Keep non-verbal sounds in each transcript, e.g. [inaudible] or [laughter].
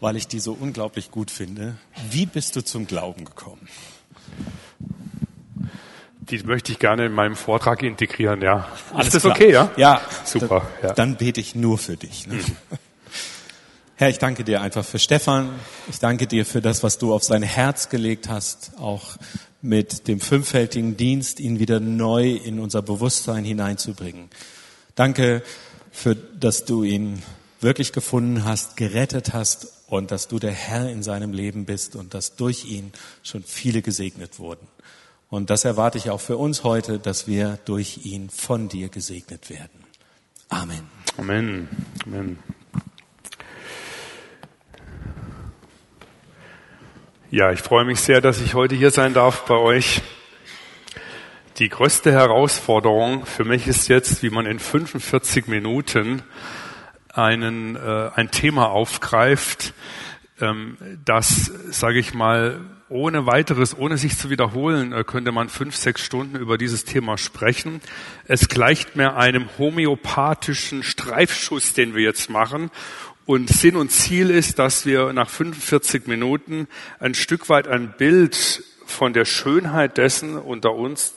weil ich die so unglaublich gut finde. Wie bist du zum Glauben gekommen? Die möchte ich gerne in meinem Vortrag integrieren, ja. Alles ist das klar. okay, ja? Ja, Super, Dann, ja. dann bete ich nur für dich. Ne? Herr, ich danke dir einfach für Stefan. Ich danke dir für das, was du auf sein Herz gelegt hast, auch mit dem fünffältigen Dienst, ihn wieder neu in unser Bewusstsein hineinzubringen. Danke für, dass du ihn wirklich gefunden hast, gerettet hast und dass du der Herr in seinem Leben bist und dass durch ihn schon viele gesegnet wurden. Und das erwarte ich auch für uns heute, dass wir durch ihn von dir gesegnet werden. Amen. Amen. Amen. Ja, ich freue mich sehr, dass ich heute hier sein darf bei euch. Die größte Herausforderung für mich ist jetzt, wie man in 45 Minuten einen, äh, ein Thema aufgreift, ähm, das, sage ich mal, ohne weiteres, ohne sich zu wiederholen, äh, könnte man fünf, sechs Stunden über dieses Thema sprechen. Es gleicht mir einem homöopathischen Streifschuss, den wir jetzt machen. Und Sinn und Ziel ist, dass wir nach 45 Minuten ein Stück weit ein Bild von der Schönheit dessen unter uns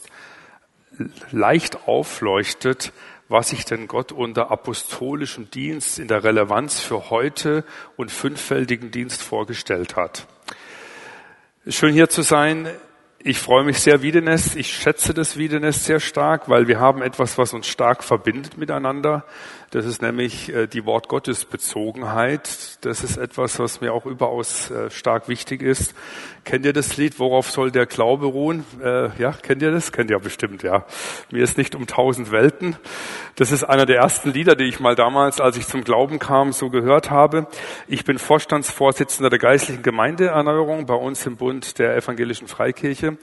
leicht aufleuchtet, was sich denn Gott unter apostolischem Dienst in der Relevanz für heute und fünffältigen Dienst vorgestellt hat. Schön hier zu sein. Ich freue mich sehr, Wiedenest. Ich schätze das Wiedenest sehr stark, weil wir haben etwas, was uns stark verbindet miteinander. Das ist nämlich äh, die Wortgottesbezogenheit. Das ist etwas, was mir auch überaus äh, stark wichtig ist. Kennt ihr das Lied? Worauf soll der Glaube ruhen? Äh, ja, kennt ihr das? Kennt ihr bestimmt, ja. Mir ist nicht um tausend Welten. Das ist einer der ersten Lieder, die ich mal damals, als ich zum Glauben kam, so gehört habe. Ich bin Vorstandsvorsitzender der geistlichen Gemeindeerneuerung bei uns im Bund der evangelischen Freikirche.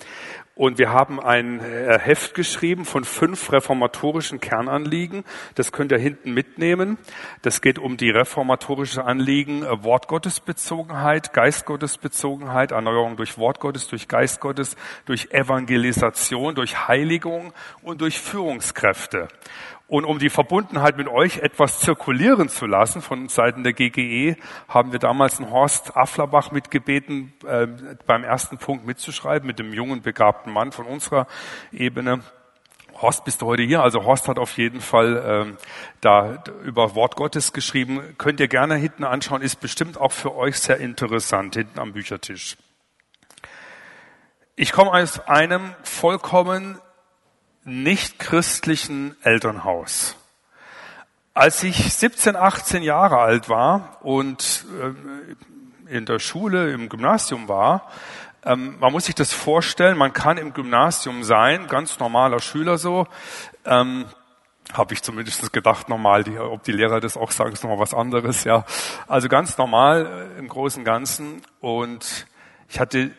Und wir haben ein äh, Heft geschrieben von fünf reformatorischen Kernanliegen. Das könnt ihr hinten mitnehmen. Das geht um die reformatorische Anliegen äh, Wortgottesbezogenheit, Geistgottesbezogenheit, Erneuerung durch Wortgottes, durch Geistgottes, durch Evangelisation, durch Heiligung und durch Führungskräfte. Und um die Verbundenheit mit euch etwas zirkulieren zu lassen von Seiten der GGE, haben wir damals einen Horst Afflerbach mitgebeten, äh, beim ersten Punkt mitzuschreiben, mit dem jungen, begabten Mann von unserer Ebene. Horst, bist du heute hier? Also Horst hat auf jeden Fall ähm, da über Wort Gottes geschrieben. Könnt ihr gerne hinten anschauen, ist bestimmt auch für euch sehr interessant, hinten am Büchertisch. Ich komme aus einem vollkommen nicht christlichen Elternhaus. Als ich 17, 18 Jahre alt war und äh, in der Schule, im Gymnasium war, ähm, man muss sich das vorstellen, man kann im Gymnasium sein, ganz normaler Schüler so, ähm, habe ich zumindest gedacht, normal, die, ob die Lehrer das auch sagen, ist nochmal was anderes, ja. Also ganz normal äh, im Großen und Ganzen und ich hatte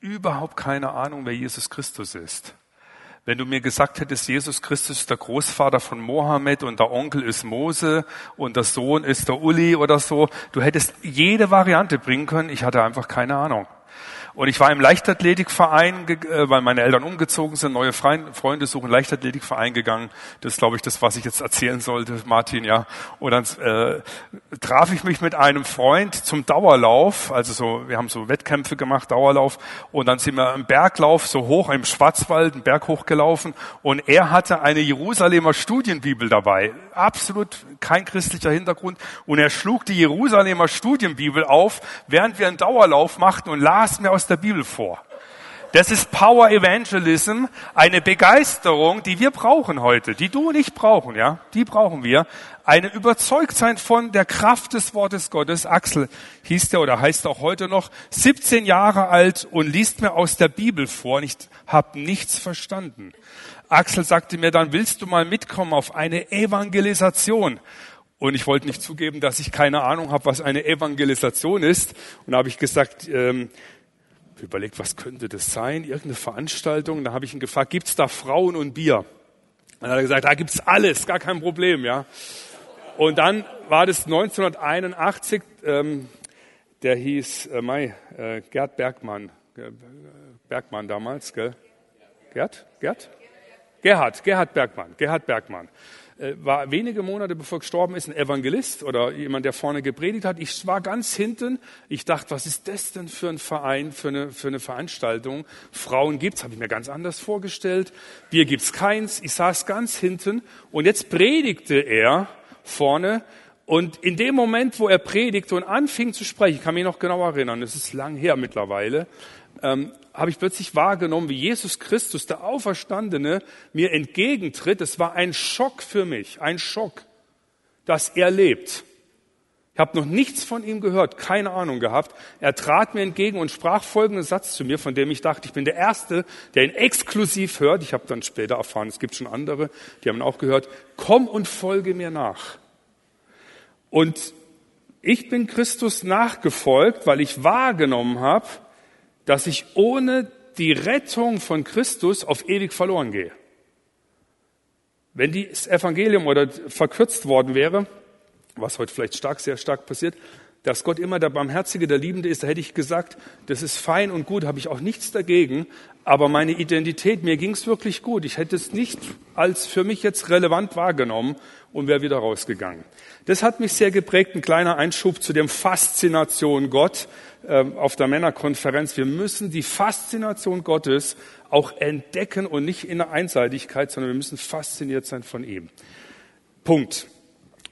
überhaupt keine Ahnung, wer Jesus Christus ist. Wenn du mir gesagt hättest, Jesus Christus ist der Großvater von Mohammed und der Onkel ist Mose und der Sohn ist der Uli oder so, du hättest jede Variante bringen können. Ich hatte einfach keine Ahnung. Und ich war im Leichtathletikverein, äh, weil meine Eltern umgezogen sind, neue Freunde suchen, Leichtathletikverein gegangen. Das ist, glaube ich, das, was ich jetzt erzählen sollte, Martin, ja. Und dann äh, traf ich mich mit einem Freund zum Dauerlauf. Also so, wir haben so Wettkämpfe gemacht, Dauerlauf. Und dann sind wir im Berglauf so hoch im Schwarzwald, einen Berg hochgelaufen. Und er hatte eine Jerusalemer Studienbibel dabei. Absolut kein christlicher Hintergrund. Und er schlug die Jerusalemer Studienbibel auf, während wir einen Dauerlauf machten und las mir aus der Bibel vor. Das ist Power Evangelism, eine Begeisterung, die wir brauchen heute, die du und ich brauchen, ja, die brauchen wir. Eine Überzeugtsein von der Kraft des Wortes Gottes. Axel hieß der oder heißt auch heute noch, 17 Jahre alt und liest mir aus der Bibel vor und ich habe nichts verstanden. Axel sagte mir dann, willst du mal mitkommen auf eine Evangelisation? Und ich wollte nicht zugeben, dass ich keine Ahnung habe, was eine Evangelisation ist. Und da habe ich gesagt, ähm, überlegt, was könnte das sein? Irgendeine Veranstaltung. Da habe ich ihn gefragt, gibt's da Frauen und Bier? Dann hat er gesagt, da gibt's alles, gar kein Problem, ja. Und dann war das 1981, ähm, der hieß äh, Mai, äh, Gerd Bergmann, Bergmann damals, gell? Gerd? Gerd? Gerhard, Gerhard Bergmann, Gerhard Bergmann äh, war wenige Monate bevor er gestorben ist ein Evangelist oder jemand, der vorne gepredigt hat. Ich war ganz hinten. Ich dachte, was ist das denn für ein Verein, für eine, für eine Veranstaltung? Frauen gibt's, habe ich mir ganz anders vorgestellt. Bier gibt's keins. Ich saß ganz hinten und jetzt predigte er vorne und in dem Moment, wo er predigte und anfing zu sprechen, ich kann mich noch genau erinnern, es ist lang her mittlerweile, ähm, habe ich plötzlich wahrgenommen, wie Jesus Christus, der Auferstandene, mir entgegentritt. Es war ein Schock für mich, ein Schock, dass er lebt. Ich habe noch nichts von ihm gehört, keine Ahnung gehabt. Er trat mir entgegen und sprach folgenden Satz zu mir, von dem ich dachte, ich bin der Erste, der ihn exklusiv hört. Ich habe dann später erfahren, es gibt schon andere, die haben ihn auch gehört. Komm und folge mir nach. Und ich bin Christus nachgefolgt, weil ich wahrgenommen habe, dass ich ohne die Rettung von Christus auf ewig verloren gehe. Wenn das Evangelium oder verkürzt worden wäre, was heute vielleicht stark, sehr stark passiert, dass Gott immer der Barmherzige, der Liebende ist, da hätte ich gesagt, das ist fein und gut, habe ich auch nichts dagegen. Aber meine Identität, mir ging es wirklich gut. Ich hätte es nicht als für mich jetzt relevant wahrgenommen und wäre wieder rausgegangen. Das hat mich sehr geprägt. Ein kleiner Einschub zu dem Faszination Gott äh, auf der Männerkonferenz. Wir müssen die Faszination Gottes auch entdecken und nicht in der Einseitigkeit, sondern wir müssen fasziniert sein von ihm. Punkt.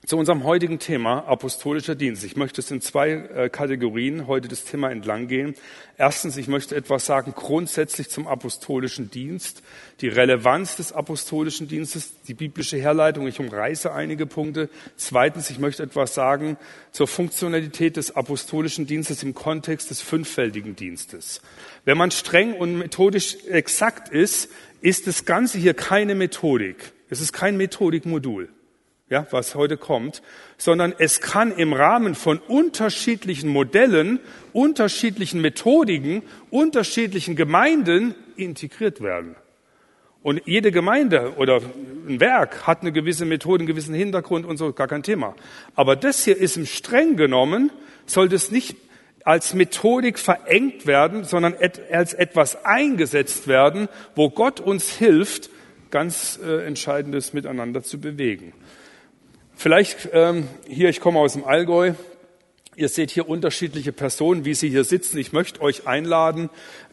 Zu unserem heutigen Thema apostolischer Dienst. Ich möchte es in zwei äh, Kategorien heute das Thema entlang gehen. Erstens, ich möchte etwas sagen grundsätzlich zum apostolischen Dienst, die Relevanz des apostolischen Dienstes, die biblische Herleitung. Ich umreiße einige Punkte. Zweitens, ich möchte etwas sagen zur Funktionalität des apostolischen Dienstes im Kontext des fünffältigen Dienstes. Wenn man streng und methodisch exakt ist, ist das Ganze hier keine Methodik. Es ist kein Methodikmodul ja, was heute kommt, sondern es kann im Rahmen von unterschiedlichen Modellen, unterschiedlichen Methodiken, unterschiedlichen Gemeinden integriert werden. Und jede Gemeinde oder ein Werk hat eine gewisse Methode, einen gewissen Hintergrund und so, gar kein Thema. Aber das hier ist im streng genommen, sollte es nicht als Methodik verengt werden, sondern als etwas eingesetzt werden, wo Gott uns hilft, ganz äh, Entscheidendes miteinander zu bewegen. Vielleicht ähm, hier, ich komme aus dem Allgäu. Ihr seht hier unterschiedliche Personen, wie sie hier sitzen. Ich möchte euch einladen,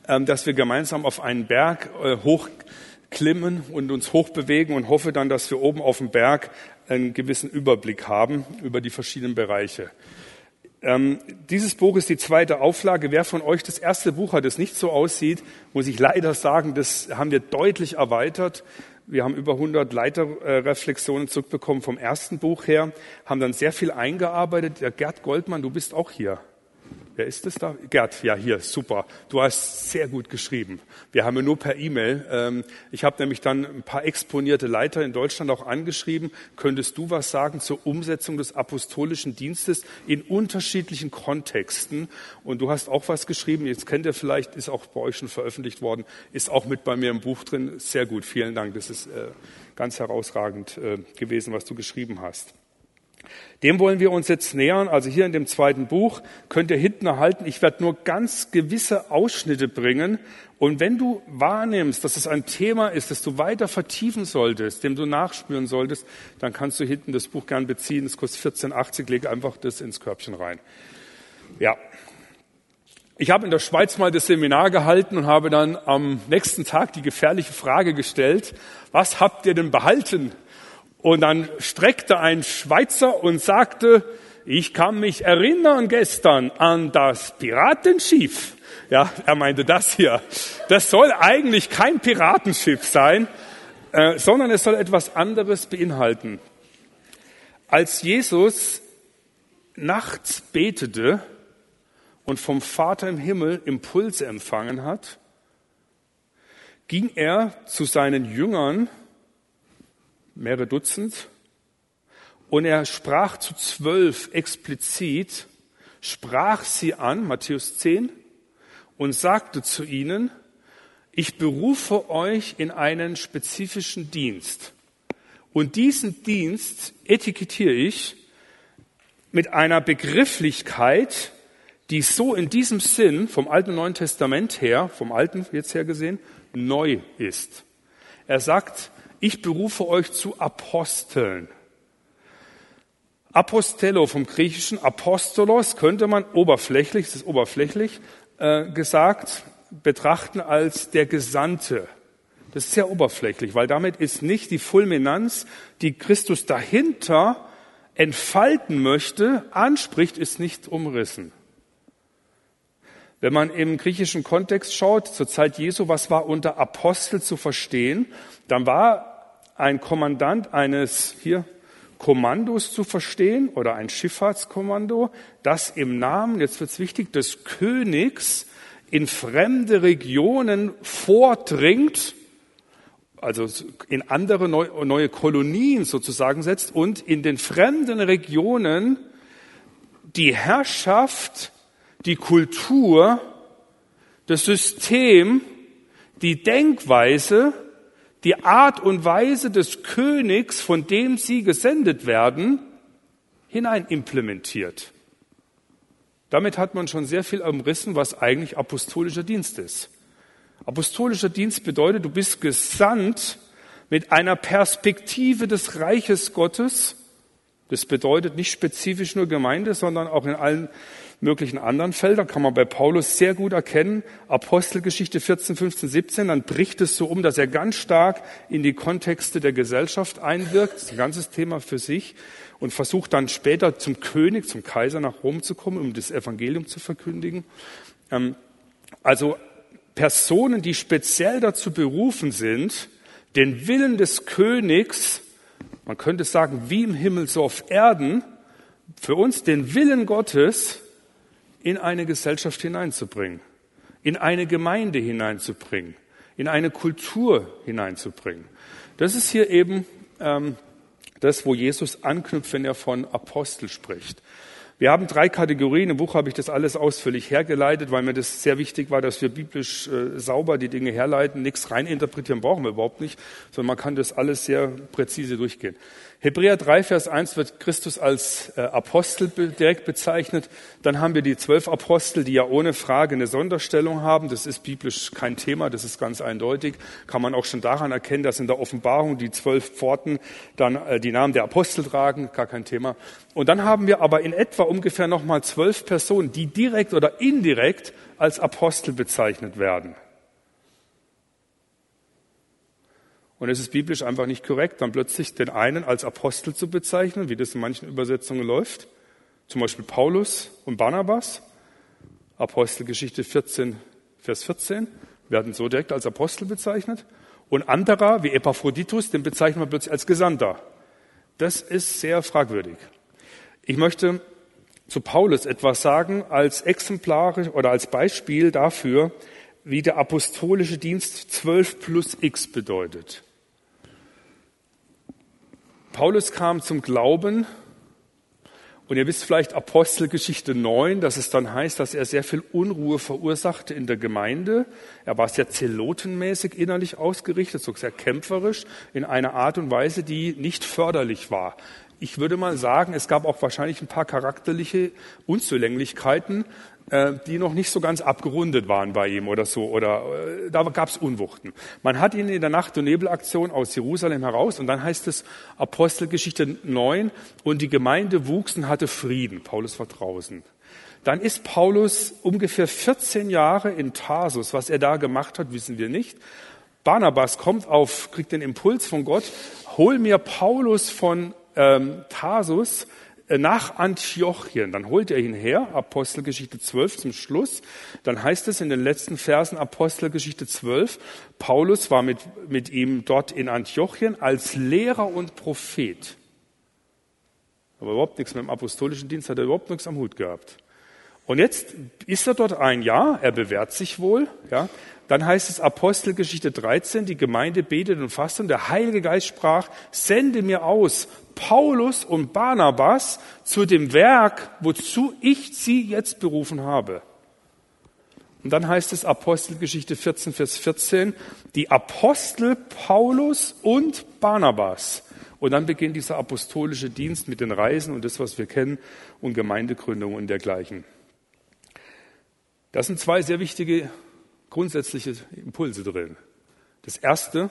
ähm, dass wir gemeinsam auf einen Berg äh, hochklimmen und uns hochbewegen und hoffe dann, dass wir oben auf dem Berg einen gewissen Überblick haben über die verschiedenen Bereiche. Ähm, dieses Buch ist die zweite Auflage. Wer von euch das erste Buch hat, das nicht so aussieht, muss ich leider sagen, das haben wir deutlich erweitert. Wir haben über 100 Leiterreflexionen zurückbekommen vom ersten Buch her, haben dann sehr viel eingearbeitet. Gerd Goldmann, du bist auch hier. Wer ist es da? Gerd, ja, hier, super. Du hast sehr gut geschrieben. Wir haben ja nur per E-Mail. Ähm, ich habe nämlich dann ein paar exponierte Leiter in Deutschland auch angeschrieben. Könntest du was sagen zur Umsetzung des apostolischen Dienstes in unterschiedlichen Kontexten? Und du hast auch was geschrieben. Jetzt kennt ihr vielleicht, ist auch bei euch schon veröffentlicht worden, ist auch mit bei mir im Buch drin. Sehr gut. Vielen Dank. Das ist äh, ganz herausragend äh, gewesen, was du geschrieben hast. Dem wollen wir uns jetzt nähern. Also hier in dem zweiten Buch könnt ihr hinten erhalten. Ich werde nur ganz gewisse Ausschnitte bringen. Und wenn du wahrnimmst, dass es ein Thema ist, das du weiter vertiefen solltest, dem du nachspüren solltest, dann kannst du hinten das Buch gern beziehen. Es kostet 14,80. Leg einfach das ins Körbchen rein. Ja. Ich habe in der Schweiz mal das Seminar gehalten und habe dann am nächsten Tag die gefährliche Frage gestellt, was habt ihr denn behalten und dann streckte ein Schweizer und sagte, ich kann mich erinnern gestern an das Piratenschiff. Ja, er meinte das hier. Das soll eigentlich kein Piratenschiff sein, äh, sondern es soll etwas anderes beinhalten. Als Jesus nachts betete und vom Vater im Himmel Impulse empfangen hat, ging er zu seinen Jüngern mehrere Dutzend. Und er sprach zu zwölf explizit, sprach sie an, Matthäus 10, und sagte zu ihnen, ich berufe euch in einen spezifischen Dienst. Und diesen Dienst etikettiere ich mit einer Begrifflichkeit, die so in diesem Sinn vom Alten und Neuen Testament her, vom Alten jetzt her gesehen, neu ist. Er sagt, ich berufe euch zu Aposteln. Apostello vom griechischen Apostolos könnte man oberflächlich, das ist oberflächlich äh, gesagt, betrachten als der Gesandte. Das ist sehr oberflächlich, weil damit ist nicht die Fulminanz, die Christus dahinter entfalten möchte, anspricht, ist nicht umrissen. Wenn man im griechischen Kontext schaut, zur Zeit Jesu, was war unter Apostel zu verstehen, dann war ein Kommandant eines hier Kommandos zu verstehen oder ein Schifffahrtskommando, das im Namen, jetzt wird es wichtig, des Königs in fremde Regionen vordringt, also in andere neue Kolonien sozusagen setzt und in den fremden Regionen die Herrschaft, die Kultur, das System, die Denkweise die Art und Weise des Königs, von dem sie gesendet werden, hinein implementiert. Damit hat man schon sehr viel umrissen, was eigentlich apostolischer Dienst ist. Apostolischer Dienst bedeutet, du bist gesandt mit einer Perspektive des Reiches Gottes. Das bedeutet nicht spezifisch nur Gemeinde, sondern auch in allen möglichen anderen Feldern, kann man bei Paulus sehr gut erkennen. Apostelgeschichte 14, 15, 17, dann bricht es so um, dass er ganz stark in die Kontexte der Gesellschaft einwirkt. Das ist ein ganzes Thema für sich und versucht dann später zum König, zum Kaiser nach Rom zu kommen, um das Evangelium zu verkündigen. Ähm, also Personen, die speziell dazu berufen sind, den Willen des Königs, man könnte sagen, wie im Himmel so auf Erden, für uns den Willen Gottes in eine Gesellschaft hineinzubringen, in eine Gemeinde hineinzubringen, in eine Kultur hineinzubringen. Das ist hier eben ähm, das, wo Jesus anknüpft, wenn er von Apostel spricht. Wir haben drei Kategorien. Im Buch habe ich das alles ausführlich hergeleitet, weil mir das sehr wichtig war, dass wir biblisch äh, sauber die Dinge herleiten. Nichts reininterpretieren brauchen wir überhaupt nicht, sondern man kann das alles sehr präzise durchgehen. Hebräer 3, Vers 1 wird Christus als äh, Apostel direkt bezeichnet. Dann haben wir die zwölf Apostel, die ja ohne Frage eine Sonderstellung haben. Das ist biblisch kein Thema, das ist ganz eindeutig. Kann man auch schon daran erkennen, dass in der Offenbarung die zwölf Pforten dann äh, die Namen der Apostel tragen, gar kein Thema. Und dann haben wir aber in etwa ungefähr nochmal zwölf Personen, die direkt oder indirekt als Apostel bezeichnet werden. Und es ist biblisch einfach nicht korrekt, dann plötzlich den einen als Apostel zu bezeichnen, wie das in manchen Übersetzungen läuft. Zum Beispiel Paulus und Barnabas. Apostelgeschichte 14, Vers 14 werden so direkt als Apostel bezeichnet. Und anderer, wie Epaphroditus, den bezeichnen wir plötzlich als Gesandter. Das ist sehr fragwürdig. Ich möchte zu Paulus etwas sagen als exemplarisch oder als Beispiel dafür, wie der apostolische Dienst 12 plus X bedeutet. Paulus kam zum Glauben und ihr wisst vielleicht Apostelgeschichte 9, dass es dann heißt, dass er sehr viel Unruhe verursachte in der Gemeinde. Er war sehr zelotenmäßig innerlich ausgerichtet, so sehr kämpferisch in einer Art und Weise, die nicht förderlich war. Ich würde mal sagen, es gab auch wahrscheinlich ein paar charakterliche Unzulänglichkeiten, die noch nicht so ganz abgerundet waren bei ihm oder so. Oder äh, da gab es Unwuchten. Man hat ihn in der Nacht- und Nebelaktion aus Jerusalem heraus und dann heißt es Apostelgeschichte 9 und die Gemeinde wuchs und hatte Frieden. Paulus war draußen. Dann ist Paulus ungefähr 14 Jahre in Tarsus. Was er da gemacht hat, wissen wir nicht. Barnabas kommt auf, kriegt den Impuls von Gott, hol mir Paulus von ähm, Tarsus äh, nach Antiochien. Dann holt er ihn her, Apostelgeschichte 12 zum Schluss. Dann heißt es in den letzten Versen Apostelgeschichte 12, Paulus war mit, mit ihm dort in Antiochien als Lehrer und Prophet. Aber überhaupt nichts mit dem apostolischen Dienst hat er überhaupt nichts am Hut gehabt. Und jetzt ist er dort ein Jahr, er bewährt sich wohl, ja. Dann heißt es Apostelgeschichte 13, die Gemeinde betet und fastet und der Heilige Geist sprach, sende mir aus Paulus und Barnabas zu dem Werk, wozu ich sie jetzt berufen habe. Und dann heißt es Apostelgeschichte 14, Vers 14, die Apostel Paulus und Barnabas. Und dann beginnt dieser apostolische Dienst mit den Reisen und das, was wir kennen, und Gemeindegründung und dergleichen. Das sind zwei sehr wichtige grundsätzliche Impulse drin. Das erste,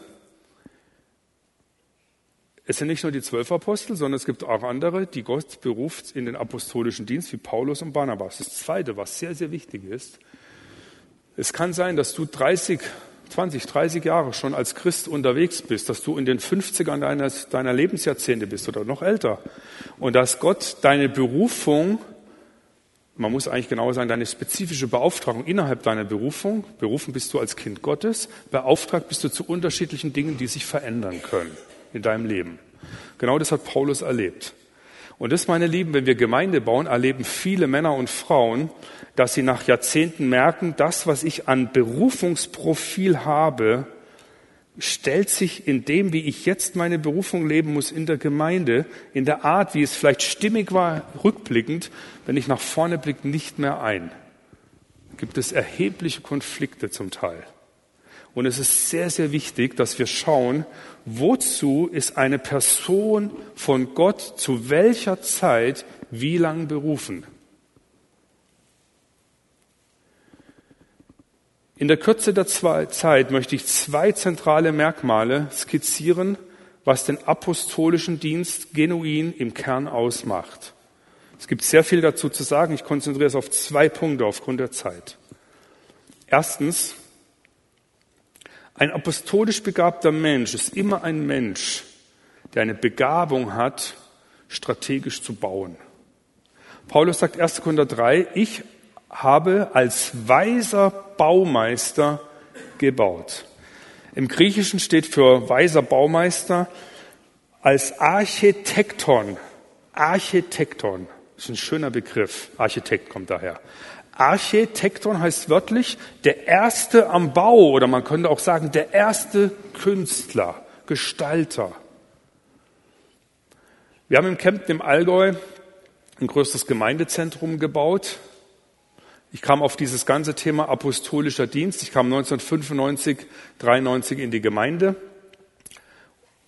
es sind nicht nur die zwölf Apostel, sondern es gibt auch andere, die Gott beruft in den apostolischen Dienst, wie Paulus und Barnabas. Das Zweite, was sehr, sehr wichtig ist, es kann sein, dass du 30, 20, 30 Jahre schon als Christ unterwegs bist, dass du in den 50ern deines, deiner Lebensjahrzehnte bist oder noch älter und dass Gott deine Berufung, man muss eigentlich genauer sagen, deine spezifische Beauftragung innerhalb deiner Berufung, berufen bist du als Kind Gottes, beauftragt bist du zu unterschiedlichen Dingen, die sich verändern können in deinem Leben. Genau das hat Paulus erlebt. Und das, meine Lieben, wenn wir Gemeinde bauen, erleben viele Männer und Frauen, dass sie nach Jahrzehnten merken, das, was ich an Berufungsprofil habe, stellt sich in dem, wie ich jetzt meine Berufung leben muss in der Gemeinde, in der Art, wie es vielleicht stimmig war, rückblickend, wenn ich nach vorne blicke, nicht mehr ein. Gibt es erhebliche Konflikte zum Teil. Und es ist sehr, sehr wichtig, dass wir schauen, wozu ist eine Person von Gott zu welcher Zeit wie lang berufen. In der Kürze der Zeit möchte ich zwei zentrale Merkmale skizzieren, was den apostolischen Dienst genuin im Kern ausmacht. Es gibt sehr viel dazu zu sagen. Ich konzentriere es auf zwei Punkte aufgrund der Zeit. Erstens, ein apostolisch begabter Mensch ist immer ein Mensch, der eine Begabung hat, strategisch zu bauen. Paulus sagt 1. Korinther 3, ich habe als weiser Baumeister gebaut. Im Griechischen steht für weiser Baumeister als Architekton. Architekton ist ein schöner Begriff. Architekt kommt daher. Architekton heißt wörtlich der Erste am Bau oder man könnte auch sagen der erste Künstler, Gestalter. Wir haben im Kempten im Allgäu ein größtes Gemeindezentrum gebaut. Ich kam auf dieses ganze Thema apostolischer Dienst. Ich kam 1995, 93 in die Gemeinde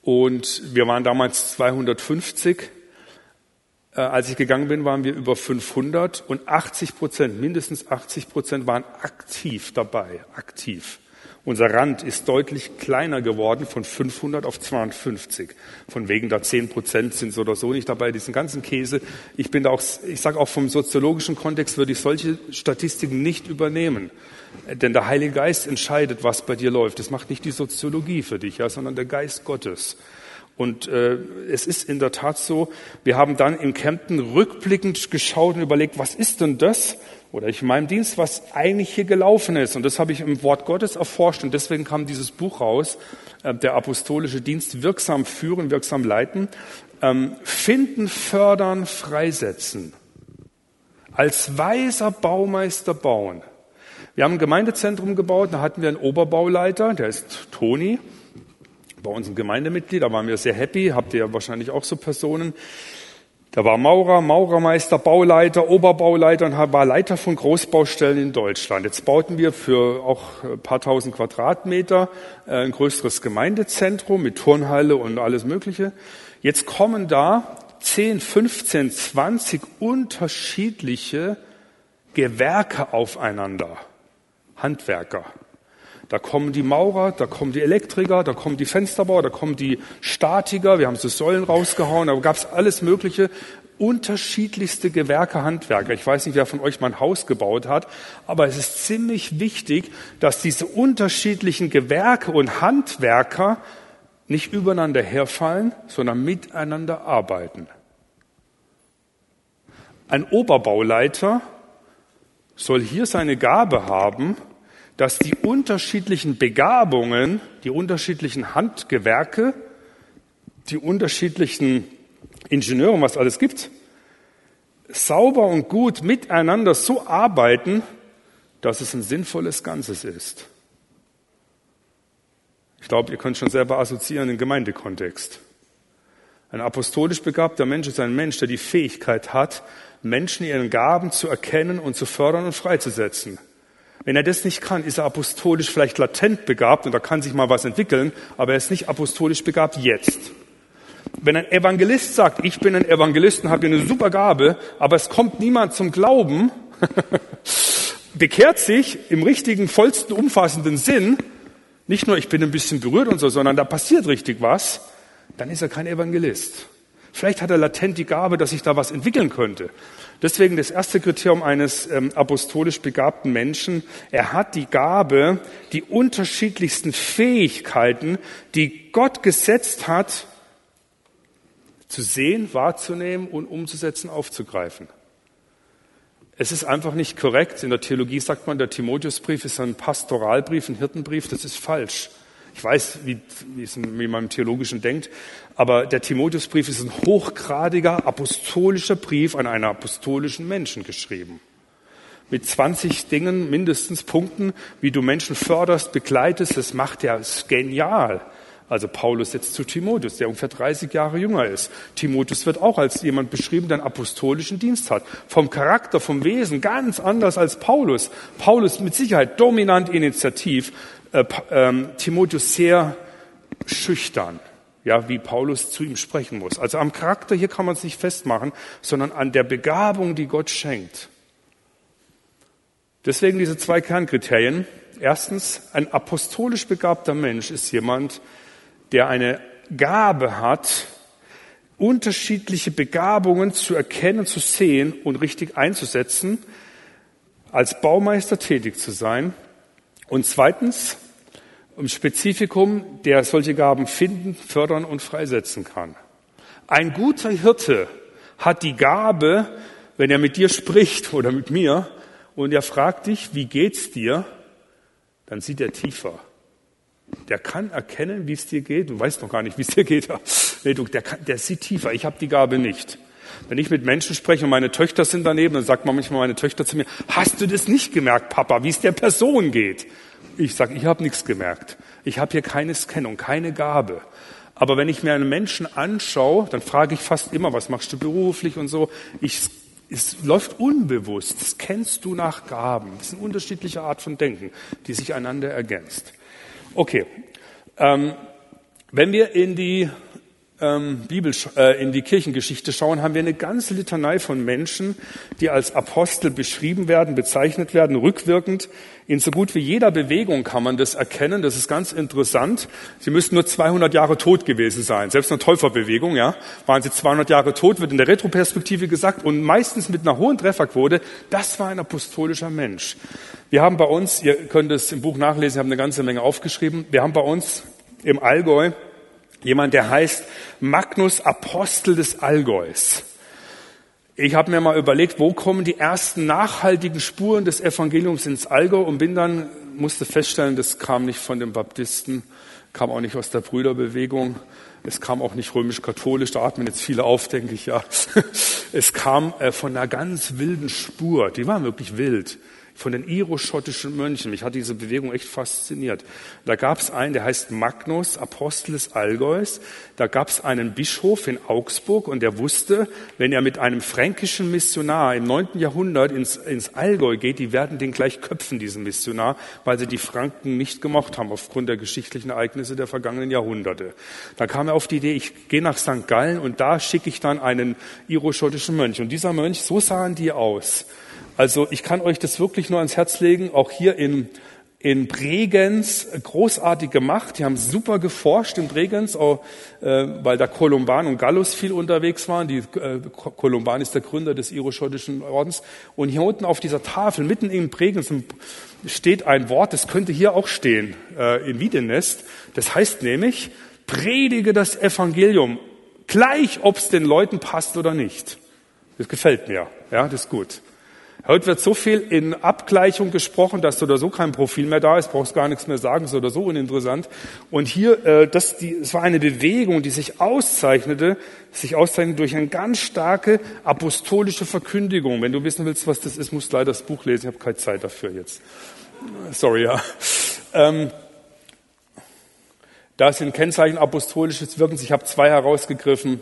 und wir waren damals 250 äh, als ich gegangen bin, waren wir über 500 und 80 Prozent, mindestens 80 Prozent waren aktiv dabei, aktiv. Unser Rand ist deutlich kleiner geworden von 500 auf 250. Von wegen da 10 Prozent sind so oder so nicht dabei, diesen ganzen Käse. Ich bin da auch, ich sage auch vom soziologischen Kontext würde ich solche Statistiken nicht übernehmen. Denn der Heilige Geist entscheidet, was bei dir läuft. Das macht nicht die Soziologie für dich, ja, sondern der Geist Gottes. Und äh, es ist in der Tat so, wir haben dann in Kempten rückblickend geschaut und überlegt, was ist denn das? Oder ich in meinem Dienst, was eigentlich hier gelaufen ist. Und das habe ich im Wort Gottes erforscht und deswegen kam dieses Buch raus, äh, der apostolische Dienst, wirksam führen, wirksam leiten, ähm, finden, fördern, freisetzen. Als weiser Baumeister bauen. Wir haben ein Gemeindezentrum gebaut, da hatten wir einen Oberbauleiter, der ist Toni bei uns ein Gemeindemitglied, da waren wir sehr happy, habt ihr ja wahrscheinlich auch so Personen. Der war Maurer, Maurermeister, Bauleiter, Oberbauleiter und war Leiter von Großbaustellen in Deutschland. Jetzt bauten wir für auch ein paar tausend Quadratmeter äh, ein größeres Gemeindezentrum mit Turnhalle und alles Mögliche. Jetzt kommen da 10, 15, 20 unterschiedliche Gewerke aufeinander. Handwerker. Da kommen die Maurer, da kommen die Elektriker, da kommen die Fensterbauer, da kommen die Statiker, wir haben so Säulen rausgehauen, da gab es alles Mögliche, unterschiedlichste Gewerke, Handwerker. Ich weiß nicht, wer von euch mal ein Haus gebaut hat, aber es ist ziemlich wichtig, dass diese unterschiedlichen Gewerke und Handwerker nicht übereinander herfallen, sondern miteinander arbeiten. Ein Oberbauleiter soll hier seine Gabe haben, dass die unterschiedlichen Begabungen, die unterschiedlichen Handgewerke, die unterschiedlichen Ingenieure, was alles gibt, sauber und gut miteinander so arbeiten, dass es ein sinnvolles Ganzes ist. Ich glaube, ihr könnt schon selber assoziieren im Gemeindekontext. Ein apostolisch begabter Mensch ist ein Mensch, der die Fähigkeit hat, Menschen ihren Gaben zu erkennen und zu fördern und freizusetzen. Wenn er das nicht kann, ist er apostolisch vielleicht latent begabt und da kann sich mal was entwickeln, aber er ist nicht apostolisch begabt jetzt. Wenn ein Evangelist sagt, ich bin ein Evangelist und habe eine super Gabe, aber es kommt niemand zum Glauben, [laughs] bekehrt sich im richtigen, vollsten, umfassenden Sinn, nicht nur ich bin ein bisschen berührt und so, sondern da passiert richtig was, dann ist er kein Evangelist. Vielleicht hat er latent die Gabe, dass sich da was entwickeln könnte. Deswegen das erste Kriterium eines ähm, apostolisch begabten Menschen. Er hat die Gabe, die unterschiedlichsten Fähigkeiten, die Gott gesetzt hat, zu sehen, wahrzunehmen und umzusetzen, aufzugreifen. Es ist einfach nicht korrekt. In der Theologie sagt man, der Timotheusbrief ist ein Pastoralbrief, ein Hirtenbrief. Das ist falsch. Ich weiß, wie, wie, es, im Theologischen denkt, aber der Timotheusbrief ist ein hochgradiger apostolischer Brief an einen apostolischen Menschen geschrieben. Mit 20 Dingen, mindestens Punkten, wie du Menschen förderst, begleitest, das macht er genial. Also Paulus jetzt zu Timotheus, der ungefähr 30 Jahre jünger ist. Timotheus wird auch als jemand beschrieben, der einen apostolischen Dienst hat. Vom Charakter, vom Wesen ganz anders als Paulus. Paulus mit Sicherheit dominant initiativ, äh, äh, Timotheus sehr schüchtern, ja, wie Paulus zu ihm sprechen muss. Also am Charakter hier kann man es nicht festmachen, sondern an der Begabung, die Gott schenkt. Deswegen diese zwei Kernkriterien. Erstens, ein apostolisch begabter Mensch ist jemand, der eine Gabe hat, unterschiedliche Begabungen zu erkennen, zu sehen und richtig einzusetzen, als Baumeister tätig zu sein. Und zweitens, im Spezifikum, der solche Gaben finden, fördern und freisetzen kann. Ein guter Hirte hat die Gabe, wenn er mit dir spricht oder mit mir und er fragt dich, wie geht's dir, dann sieht er tiefer. Der kann erkennen, wie es dir geht. Du weißt noch gar nicht, wie es dir geht. [laughs] Nee, du, der, kann, der sieht tiefer. Ich habe die Gabe nicht. Wenn ich mit Menschen spreche und meine Töchter sind daneben, dann sagt man manchmal meine Töchter zu mir, hast du das nicht gemerkt, Papa, wie es der Person geht? Ich sage, ich habe nichts gemerkt. Ich habe hier keine Scannung, keine Gabe. Aber wenn ich mir einen Menschen anschaue, dann frage ich fast immer, was machst du beruflich und so. Ich, es läuft unbewusst. Das kennst du nach Gaben. Das ist eine unterschiedliche Art von Denken, die sich einander ergänzt. Okay. Ähm, wenn wir in die ähm, Bibel, äh, in die Kirchengeschichte schauen, haben wir eine ganze Litanei von Menschen, die als Apostel beschrieben werden, bezeichnet werden, rückwirkend. In so gut wie jeder Bewegung kann man das erkennen. Das ist ganz interessant. Sie müssten nur 200 Jahre tot gewesen sein. Selbst eine Täuferbewegung, ja, waren sie 200 Jahre tot, wird in der Retroperspektive gesagt und meistens mit einer hohen Trefferquote. Das war ein apostolischer Mensch. Wir haben bei uns, ihr könnt es im Buch nachlesen, wir haben eine ganze Menge aufgeschrieben. Wir haben bei uns im Allgäu Jemand, der heißt Magnus Apostel des Allgäus. Ich habe mir mal überlegt, wo kommen die ersten nachhaltigen Spuren des Evangeliums ins Allgäu und bin dann, musste feststellen, das kam nicht von den Baptisten, kam auch nicht aus der Brüderbewegung, es kam auch nicht römisch-katholisch, da atmen jetzt viele auf, denke ich ja. [laughs] Es kam äh, von einer ganz wilden Spur, die war wirklich wild von den iroschottischen Mönchen. Mich hat diese Bewegung echt fasziniert. Da gab es einen, der heißt Magnus, Apostel des Allgäus. Da gab es einen Bischof in Augsburg und der wusste, wenn er mit einem fränkischen Missionar im neunten Jahrhundert ins, ins Allgäu geht, die werden den gleich köpfen, diesen Missionar, weil sie die Franken nicht gemocht haben aufgrund der geschichtlichen Ereignisse der vergangenen Jahrhunderte. Da kam er auf die Idee, ich gehe nach St. Gallen und da schicke ich dann einen iroschottischen Mönch. Und dieser Mönch, so sahen die aus. Also ich kann euch das wirklich nur ans Herz legen, auch hier in, in Bregenz großartig gemacht. Die haben super geforscht in Bregenz, auch, äh, weil da Kolumban und Gallus viel unterwegs waren. Die, äh, Kolumban ist der Gründer des iroschottischen Ordens. Und hier unten auf dieser Tafel, mitten in Bregenz, steht ein Wort, das könnte hier auch stehen, äh, in Wiedenest. Das heißt nämlich, predige das Evangelium, gleich ob es den Leuten passt oder nicht. Das gefällt mir, ja, das ist gut. Heute wird so viel in Abgleichung gesprochen, dass so oder so kein Profil mehr da ist, brauchst gar nichts mehr sagen, so oder so uninteressant. Und hier, äh, das, die, es war eine Bewegung, die sich auszeichnete, sich auszeichnete durch eine ganz starke apostolische Verkündigung. Wenn du wissen willst, was das ist, musst du leider das Buch lesen. Ich habe keine Zeit dafür jetzt. Sorry, ja. Ähm, da sind Kennzeichen apostolisches Wirkens. Ich habe zwei herausgegriffen.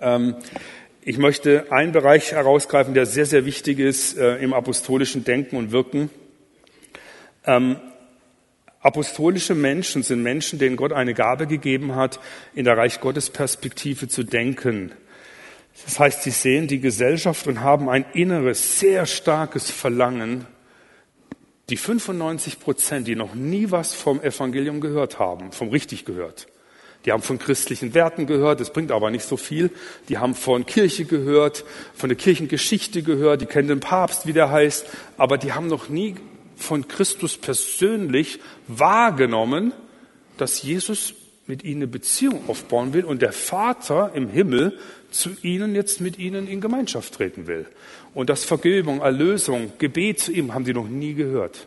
Ähm, ich möchte einen Bereich herausgreifen, der sehr, sehr wichtig ist äh, im apostolischen Denken und Wirken. Ähm, apostolische Menschen sind Menschen, denen Gott eine Gabe gegeben hat, in der Reich Gottes Perspektive zu denken. Das heißt, sie sehen die Gesellschaft und haben ein inneres, sehr starkes Verlangen, die 95 Prozent, die noch nie was vom Evangelium gehört haben, vom richtig gehört, Die haben von christlichen Werten gehört, das bringt aber nicht so viel. Die haben von Kirche gehört, von der Kirchengeschichte gehört, die kennen den Papst, wie der heißt, aber die haben noch nie von Christus persönlich wahrgenommen, dass Jesus mit ihnen eine Beziehung aufbauen will und der Vater im Himmel zu ihnen jetzt mit ihnen in Gemeinschaft treten will. Und das Vergebung, Erlösung, Gebet zu ihm haben sie noch nie gehört.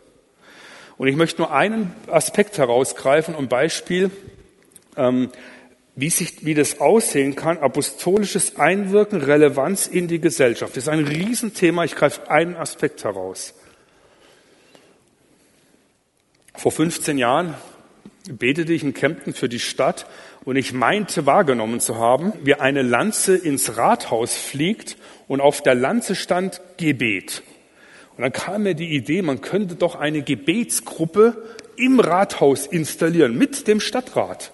Und ich möchte nur einen Aspekt herausgreifen und Beispiel, ähm, wie, sich, wie das aussehen kann, apostolisches Einwirken, Relevanz in die Gesellschaft. Das ist ein Riesenthema. Ich greife einen Aspekt heraus. Vor 15 Jahren betete ich in Kempten für die Stadt und ich meinte wahrgenommen zu haben, wie eine Lanze ins Rathaus fliegt und auf der Lanze stand Gebet. Und dann kam mir die Idee, man könnte doch eine Gebetsgruppe im Rathaus installieren mit dem Stadtrat.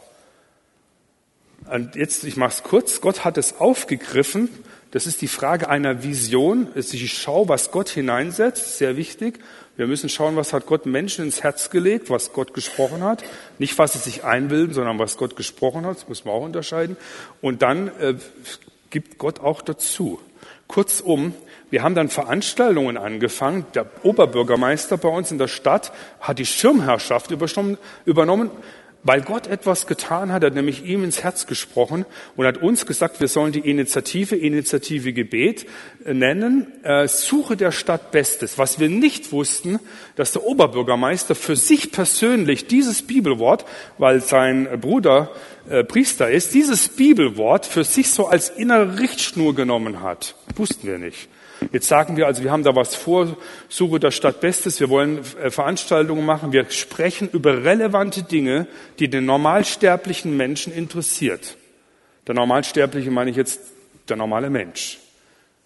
Und jetzt, ich mache es kurz, Gott hat es aufgegriffen. Das ist die Frage einer Vision. Ich schaue, was Gott hineinsetzt, sehr wichtig. Wir müssen schauen, was hat Gott Menschen ins Herz gelegt, was Gott gesprochen hat. Nicht, was sie sich einbilden, sondern was Gott gesprochen hat. Das muss man auch unterscheiden. Und dann äh, gibt Gott auch dazu. Kurzum, wir haben dann Veranstaltungen angefangen. Der Oberbürgermeister bei uns in der Stadt hat die Schirmherrschaft übernommen weil Gott etwas getan hat, hat nämlich ihm ins Herz gesprochen und hat uns gesagt, wir sollen die Initiative, Initiative Gebet äh, nennen, äh, Suche der Stadt Bestes. Was wir nicht wussten, dass der Oberbürgermeister für sich persönlich dieses Bibelwort, weil sein Bruder äh, Priester ist, dieses Bibelwort für sich so als innere Richtschnur genommen hat. Wussten wir nicht. Jetzt sagen wir also, wir haben da was vor, Suche der Stadt Bestes, wir wollen äh, Veranstaltungen machen, wir sprechen über relevante Dinge, die den normalsterblichen Menschen interessiert. Der Normalsterbliche meine ich jetzt der normale Mensch.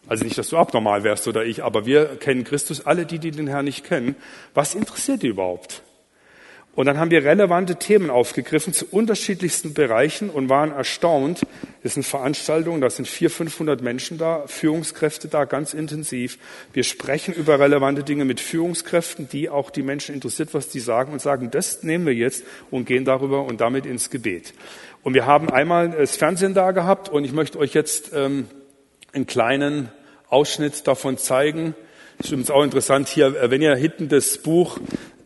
Also nicht, dass du abnormal wärst oder ich, aber wir kennen Christus, alle die, die den Herrn nicht kennen. Was interessiert die überhaupt? Und dann haben wir relevante Themen aufgegriffen zu unterschiedlichsten Bereichen und waren erstaunt. Das sind Veranstaltungen, da sind 400, 500 Menschen da, Führungskräfte da, ganz intensiv. Wir sprechen über relevante Dinge mit Führungskräften, die auch die Menschen interessiert, was die sagen und sagen, das nehmen wir jetzt und gehen darüber und damit ins Gebet. Und wir haben einmal das Fernsehen da gehabt und ich möchte euch jetzt ähm, einen kleinen Ausschnitt davon zeigen. Das ist übrigens auch interessant hier, äh, wenn ihr hinten das Buch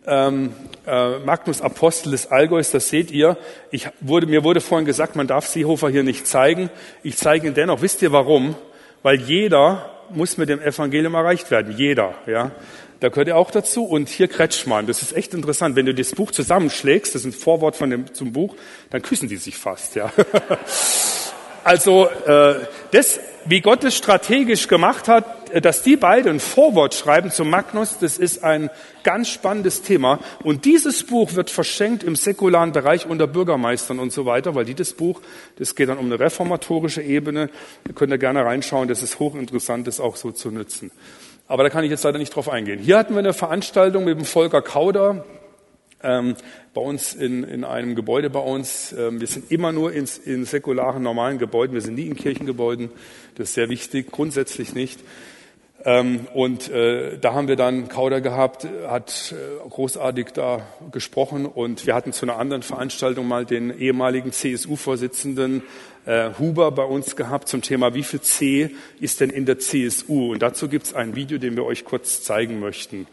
ähm, äh, Magnus Apostel des Allgäus, das seht ihr. Ich wurde, mir wurde vorhin gesagt, man darf Seehofer hier nicht zeigen. Ich zeige ihn dennoch. Wisst ihr warum? Weil jeder muss mit dem Evangelium erreicht werden. Jeder, ja. Da gehört er auch dazu. Und hier Kretschmann. Das ist echt interessant. Wenn du das Buch zusammenschlägst, das ist ein Vorwort von dem, zum Buch, dann küssen die sich fast, ja. [laughs] Also äh, das, wie Gott es strategisch gemacht hat, dass die beiden ein Vorwort schreiben zu Magnus, das ist ein ganz spannendes Thema. Und dieses Buch wird verschenkt im säkularen Bereich unter Bürgermeistern und so weiter, weil dieses Buch, das geht dann um eine reformatorische Ebene. Da könnt ihr gerne reinschauen, das ist hochinteressant, das auch so zu nutzen. Aber da kann ich jetzt leider nicht drauf eingehen. Hier hatten wir eine Veranstaltung mit dem Volker Kauder, ähm, bei uns in, in einem Gebäude bei uns. Ähm, wir sind immer nur in, in säkularen, normalen Gebäuden. Wir sind nie in Kirchengebäuden. Das ist sehr wichtig, grundsätzlich nicht. Ähm, und äh, da haben wir dann Kauder gehabt, hat äh, großartig da gesprochen und wir hatten zu einer anderen Veranstaltung mal den ehemaligen CSU-Vorsitzenden äh, Huber bei uns gehabt zum Thema, wie viel C ist denn in der CSU? Und dazu gibt es ein Video, den wir euch kurz zeigen möchten.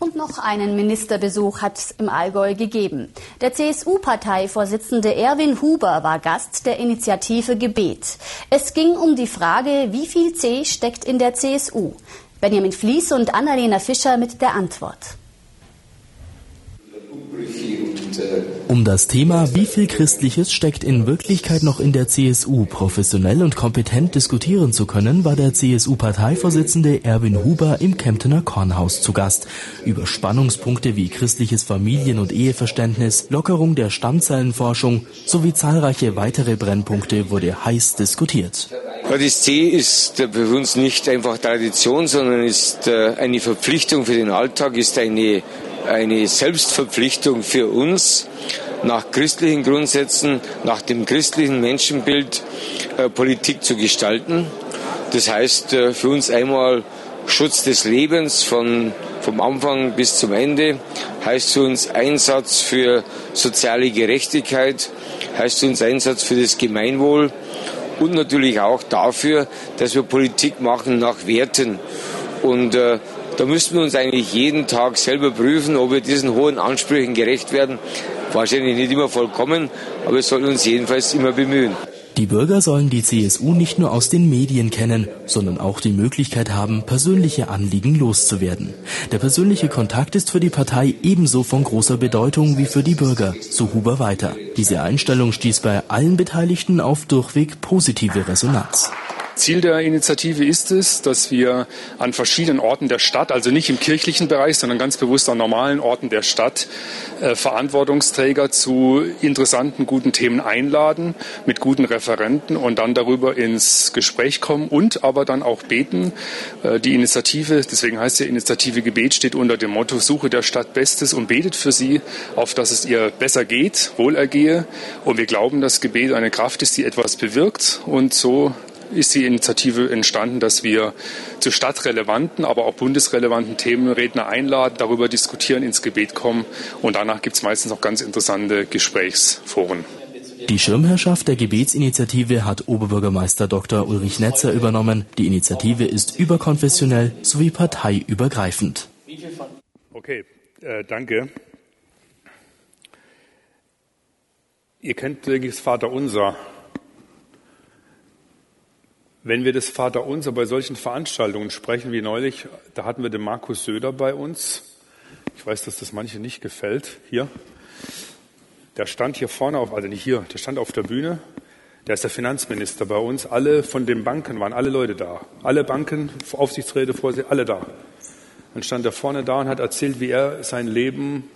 Und noch einen Ministerbesuch hat es im Allgäu gegeben. Der CSU-Parteivorsitzende Erwin Huber war Gast der Initiative Gebet. Es ging um die Frage, wie viel C steckt in der CSU. Benjamin Fließ und Annalena Fischer mit der Antwort. Um das Thema, wie viel Christliches steckt in Wirklichkeit noch in der CSU, professionell und kompetent diskutieren zu können, war der CSU-Parteivorsitzende Erwin Huber im Kemptener Kornhaus zu Gast. Über Spannungspunkte wie christliches Familien- und Eheverständnis, Lockerung der Stammzellenforschung sowie zahlreiche weitere Brennpunkte wurde heiß diskutiert. Das C ist für uns nicht einfach Tradition, sondern ist äh, eine Verpflichtung für den Alltag, ist eine eine Selbstverpflichtung für uns, nach christlichen Grundsätzen, nach dem christlichen Menschenbild äh, Politik zu gestalten. Das heißt äh, für uns einmal Schutz des Lebens von, vom Anfang bis zum Ende, heißt für uns Einsatz für soziale Gerechtigkeit, heißt für uns Einsatz für das Gemeinwohl und natürlich auch dafür, dass wir Politik machen nach Werten. Und äh, da müssten wir uns eigentlich jeden Tag selber prüfen, ob wir diesen hohen Ansprüchen gerecht werden. Wahrscheinlich nicht immer vollkommen, aber wir sollten uns jedenfalls immer bemühen. Die Bürger sollen die CSU nicht nur aus den Medien kennen, sondern auch die Möglichkeit haben, persönliche Anliegen loszuwerden. Der persönliche Kontakt ist für die Partei ebenso von großer Bedeutung wie für die Bürger, so Huber weiter. Diese Einstellung stieß bei allen Beteiligten auf durchweg positive Resonanz. Ziel der Initiative ist es, dass wir an verschiedenen Orten der Stadt, also nicht im kirchlichen Bereich, sondern ganz bewusst an normalen Orten der Stadt, äh, Verantwortungsträger zu interessanten, guten Themen einladen, mit guten Referenten und dann darüber ins Gespräch kommen und aber dann auch beten. Äh, die Initiative, deswegen heißt ja Initiative Gebet, steht unter dem Motto Suche der Stadt Bestes und betet für sie, auf dass es ihr besser geht, wohlergehe. Und wir glauben, dass Gebet eine Kraft ist, die etwas bewirkt und so ist die Initiative entstanden, dass wir zu stadtrelevanten, aber auch bundesrelevanten Themen Redner einladen, darüber diskutieren, ins Gebet kommen und danach gibt es meistens auch ganz interessante Gesprächsforen. Die Schirmherrschaft der Gebetsinitiative hat Oberbürgermeister Dr. Ulrich Netzer übernommen. Die Initiative ist überkonfessionell sowie parteiübergreifend. Okay, äh, danke. Ihr kennt das Vaterunser. Wenn wir das Vaterunser bei solchen Veranstaltungen sprechen wie neulich, da hatten wir den Markus Söder bei uns. Ich weiß, dass das manche nicht gefällt. Hier. Der stand hier vorne auf, also nicht hier, der stand auf der Bühne. Der ist der Finanzminister bei uns. Alle von den Banken waren alle Leute da. Alle Banken, Aufsichtsräte, Vorsitzende, alle da. Dann stand er vorne da und hat erzählt, wie er sein Leben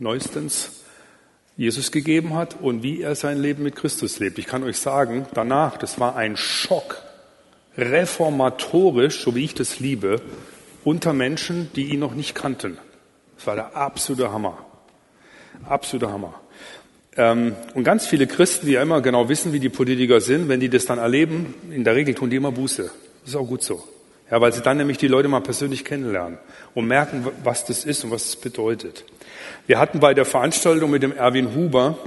neuestens Jesus gegeben hat und wie er sein Leben mit Christus lebt. Ich kann euch sagen, danach, das war ein Schock, reformatorisch, so wie ich das liebe, unter Menschen, die ihn noch nicht kannten. Das war der absolute Hammer. Absoluter Hammer. Ähm, und ganz viele Christen, die ja immer genau wissen, wie die Politiker sind, wenn die das dann erleben, in der Regel tun die immer Buße. Das ist auch gut so. Ja, weil sie dann nämlich die Leute mal persönlich kennenlernen und merken, was das ist und was es bedeutet. Wir hatten bei der Veranstaltung mit dem Erwin Huber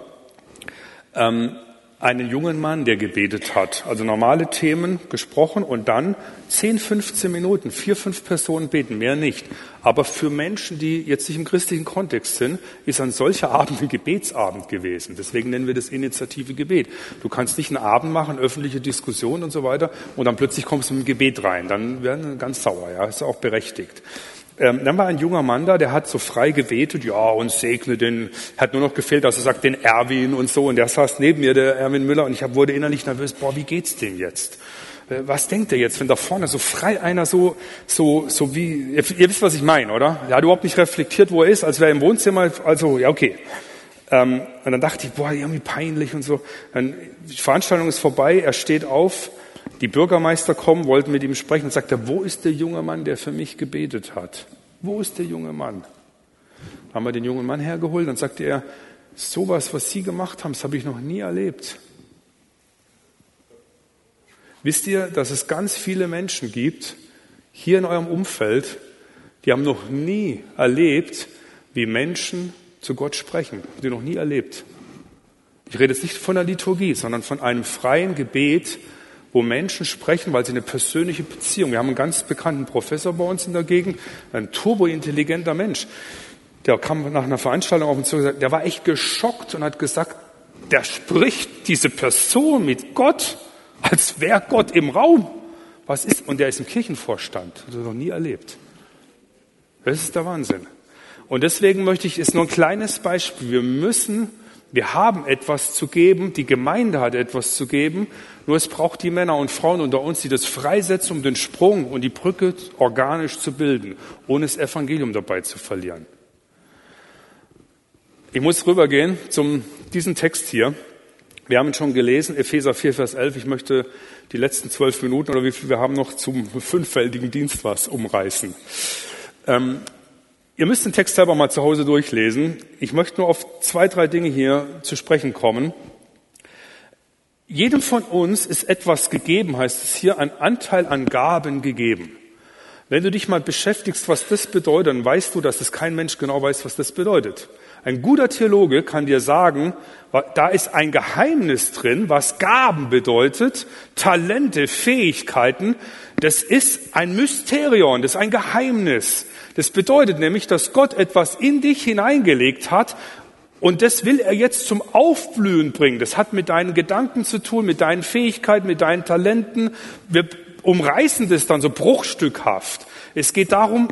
ähm, einen jungen Mann, der gebetet hat. Also normale Themen gesprochen und dann 10, 15 Minuten, vier, fünf Personen beten, mehr nicht. Aber für Menschen, die jetzt nicht im christlichen Kontext sind, ist ein solcher Abend ein Gebetsabend gewesen. Deswegen nennen wir das Initiative Gebet. Du kannst nicht einen Abend machen, öffentliche Diskussion und so weiter, und dann plötzlich kommst du mit dem Gebet rein. Dann werden ganz sauer, ja, ist auch berechtigt. Ähm, dann war ein junger Mann da, der hat so frei gebetet, ja, und segne den, hat nur noch gefehlt, dass er sagt, den Erwin und so, und der saß neben mir, der Erwin Müller, und ich hab, wurde innerlich nervös, boah, wie geht's dem jetzt? Äh, was denkt er jetzt, wenn da vorne so frei einer so, so, so wie, ihr, ihr wisst, was ich meine, oder? Er hat überhaupt nicht reflektiert, wo er ist, als wäre er im Wohnzimmer, also, ja, okay. Ähm, und dann dachte ich, boah, irgendwie peinlich und so. Dann, die Veranstaltung ist vorbei, er steht auf, die Bürgermeister kommen, wollten mit ihm sprechen und sagte, wo ist der junge Mann, der für mich gebetet hat? Wo ist der junge Mann? Haben wir den jungen Mann hergeholt, dann sagte er, sowas, was Sie gemacht haben, das habe ich noch nie erlebt. Wisst ihr, dass es ganz viele Menschen gibt, hier in eurem Umfeld, die haben noch nie erlebt, wie Menschen zu Gott sprechen. Die noch nie erlebt. Ich rede jetzt nicht von der Liturgie, sondern von einem freien Gebet, wo Menschen sprechen, weil sie eine persönliche Beziehung. Wir haben einen ganz bekannten Professor bei uns in der Gegend, ein turbointelligenter Mensch. Der kam nach einer Veranstaltung auf uns zu, gesagt, der war echt geschockt und hat gesagt, der spricht diese Person mit Gott, als wäre Gott im Raum. Was ist? Und der ist im Kirchenvorstand. Das hat er noch nie erlebt. Das ist der Wahnsinn. Und deswegen möchte ich, ist nur ein kleines Beispiel. Wir müssen wir haben etwas zu geben, die Gemeinde hat etwas zu geben, nur es braucht die Männer und Frauen unter uns, die das freisetzen, um den Sprung und die Brücke organisch zu bilden, ohne das Evangelium dabei zu verlieren. Ich muss rübergehen zum diesen Text hier. Wir haben ihn schon gelesen, Epheser 4, Vers 11. Ich möchte die letzten zwölf Minuten oder wie viel wir haben noch zum fünffältigen Dienst was umreißen. Ähm, Ihr müsst den Text selber mal zu Hause durchlesen. Ich möchte nur auf zwei, drei Dinge hier zu sprechen kommen. Jedem von uns ist etwas gegeben, heißt es hier, ein Anteil an Gaben gegeben. Wenn du dich mal beschäftigst, was das bedeutet, dann weißt du, dass es kein Mensch genau weiß, was das bedeutet. Ein guter Theologe kann dir sagen, da ist ein Geheimnis drin, was Gaben bedeutet, Talente, Fähigkeiten. Das ist ein Mysterion, das ist ein Geheimnis. Das bedeutet nämlich, dass Gott etwas in dich hineingelegt hat und das will er jetzt zum Aufblühen bringen. Das hat mit deinen Gedanken zu tun, mit deinen Fähigkeiten, mit deinen Talenten. Wir umreißen das dann so bruchstückhaft. Es geht darum,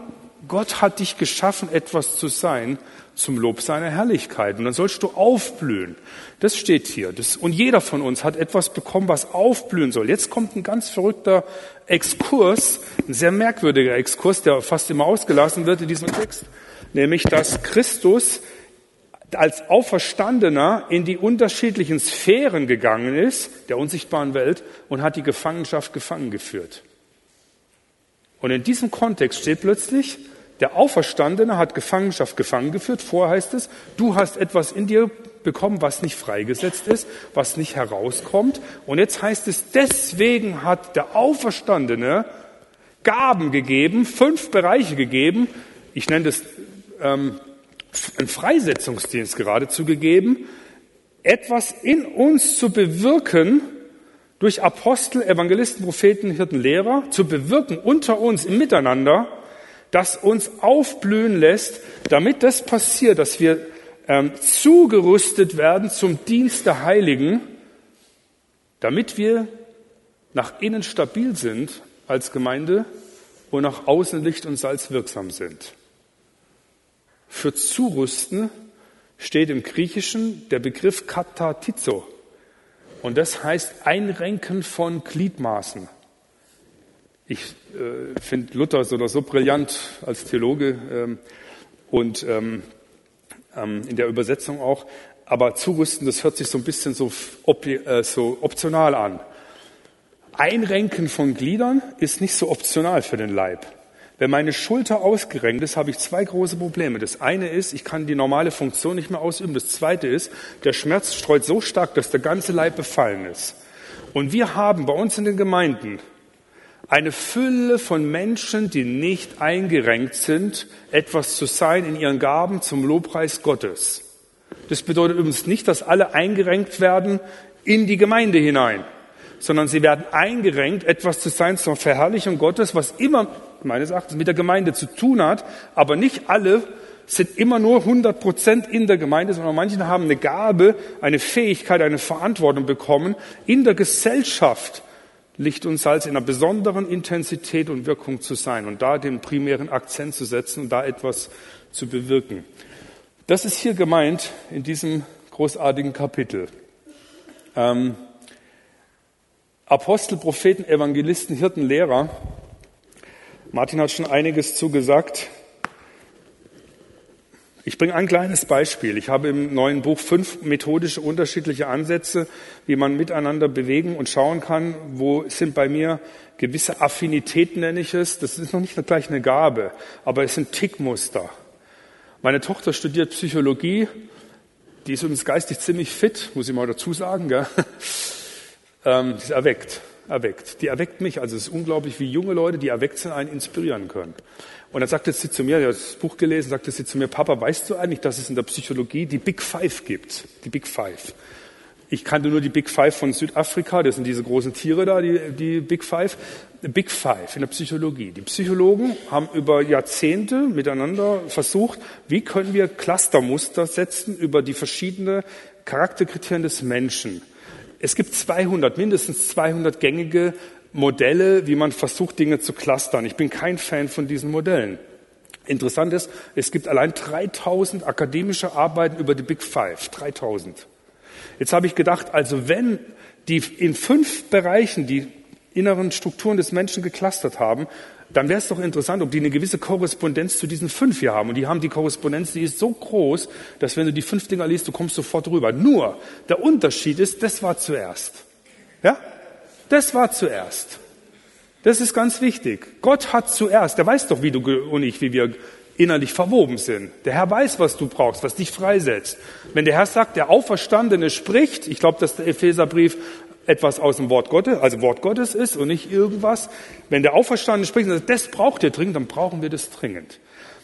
Gott hat dich geschaffen, etwas zu sein, zum Lob seiner Herrlichkeit. Und dann sollst du aufblühen. Das steht hier. Das, und jeder von uns hat etwas bekommen, was aufblühen soll. Jetzt kommt ein ganz verrückter Exkurs, ein sehr merkwürdiger Exkurs, der fast immer ausgelassen wird in diesem Text. Nämlich, dass Christus als Auferstandener in die unterschiedlichen Sphären gegangen ist, der unsichtbaren Welt, und hat die Gefangenschaft gefangen geführt. Und in diesem Kontext steht plötzlich, der Auferstandene hat Gefangenschaft gefangen geführt. Vorher heißt es, du hast etwas in dir bekommen, was nicht freigesetzt ist, was nicht herauskommt. Und jetzt heißt es, deswegen hat der Auferstandene Gaben gegeben, fünf Bereiche gegeben. Ich nenne das ähm, einen Freisetzungsdienst geradezu gegeben, etwas in uns zu bewirken, durch Apostel, Evangelisten, Propheten, Hirten, Lehrer, zu bewirken unter uns im Miteinander, das uns aufblühen lässt, damit das passiert, dass wir ähm, zugerüstet werden zum Dienst der Heiligen, damit wir nach innen stabil sind als Gemeinde und nach außen Licht und Salz wirksam sind. Für zurüsten steht im Griechischen der Begriff katatizo. Und das heißt Einrenken von Gliedmaßen. Ich äh, finde Luther so oder so brillant als Theologe ähm, und ähm, ähm, in der Übersetzung auch. Aber zurüsten, das hört sich so ein bisschen so, op äh, so optional an. Einrenken von Gliedern ist nicht so optional für den Leib. Wenn meine Schulter ausgerenkt ist, habe ich zwei große Probleme. Das eine ist, ich kann die normale Funktion nicht mehr ausüben. Das zweite ist, der Schmerz streut so stark, dass der ganze Leib befallen ist. Und wir haben bei uns in den Gemeinden eine Fülle von Menschen, die nicht eingerenkt sind, etwas zu sein in ihren Gaben zum Lobpreis Gottes. Das bedeutet übrigens nicht, dass alle eingerenkt werden in die Gemeinde hinein, sondern sie werden eingerenkt, etwas zu sein zur Verherrlichung Gottes, was immer meines Erachtens mit der Gemeinde zu tun hat, aber nicht alle sind immer nur 100 Prozent in der Gemeinde, sondern manche haben eine Gabe, eine Fähigkeit, eine Verantwortung bekommen, in der Gesellschaft Licht und Salz in einer besonderen Intensität und Wirkung zu sein und da den primären Akzent zu setzen und da etwas zu bewirken. Das ist hier gemeint in diesem großartigen Kapitel. Ähm, Apostel, Propheten, Evangelisten, Hirten, Lehrer. Martin hat schon einiges zugesagt. Ich bringe ein kleines Beispiel. Ich habe im neuen Buch fünf methodische unterschiedliche Ansätze, wie man miteinander bewegen und schauen kann, wo sind bei mir gewisse Affinitäten, nenne ich es. Das ist noch nicht gleich eine Gabe, aber es sind Tickmuster. Meine Tochter studiert Psychologie. Die ist übrigens geistig ziemlich fit, muss ich mal dazu sagen. Gell? [laughs] Ähm, die ist erweckt, erweckt. Die erweckt mich. Also es ist unglaublich, wie junge Leute, die erweckt sind, einen inspirieren können. Und dann sagte sie zu mir, ich habe das Buch gelesen, sagte sie zu mir, Papa, weißt du eigentlich, dass es in der Psychologie die Big Five gibt? Die Big Five. Ich kannte nur die Big Five von Südafrika, das sind diese großen Tiere da, die, die Big Five. Big Five in der Psychologie. Die Psychologen haben über Jahrzehnte miteinander versucht, wie können wir Clustermuster setzen über die verschiedenen Charakterkriterien des Menschen. Es gibt 200, mindestens 200 gängige Modelle, wie man versucht, Dinge zu clustern. Ich bin kein Fan von diesen Modellen. Interessant ist, es gibt allein 3000 akademische Arbeiten über die Big Five. 3000. Jetzt habe ich gedacht, also wenn die in fünf Bereichen die inneren Strukturen des Menschen geclustert haben, dann wäre es doch interessant, ob die eine gewisse Korrespondenz zu diesen fünf hier haben. Und die haben die Korrespondenz, die ist so groß, dass wenn du die fünf Dinger liest, du kommst sofort rüber. Nur, der Unterschied ist, das war zuerst. Ja? Das war zuerst. Das ist ganz wichtig. Gott hat zuerst, der weiß doch, wie du und ich, wie wir innerlich verwoben sind. Der Herr weiß, was du brauchst, was dich freisetzt. Wenn der Herr sagt, der Auferstandene spricht, ich glaube, dass der Epheserbrief etwas aus dem Wort Gottes, also Wort Gottes ist und nicht irgendwas. Wenn der Auferstandene spricht und sagt, das braucht ihr dringend, dann brauchen wir das dringend.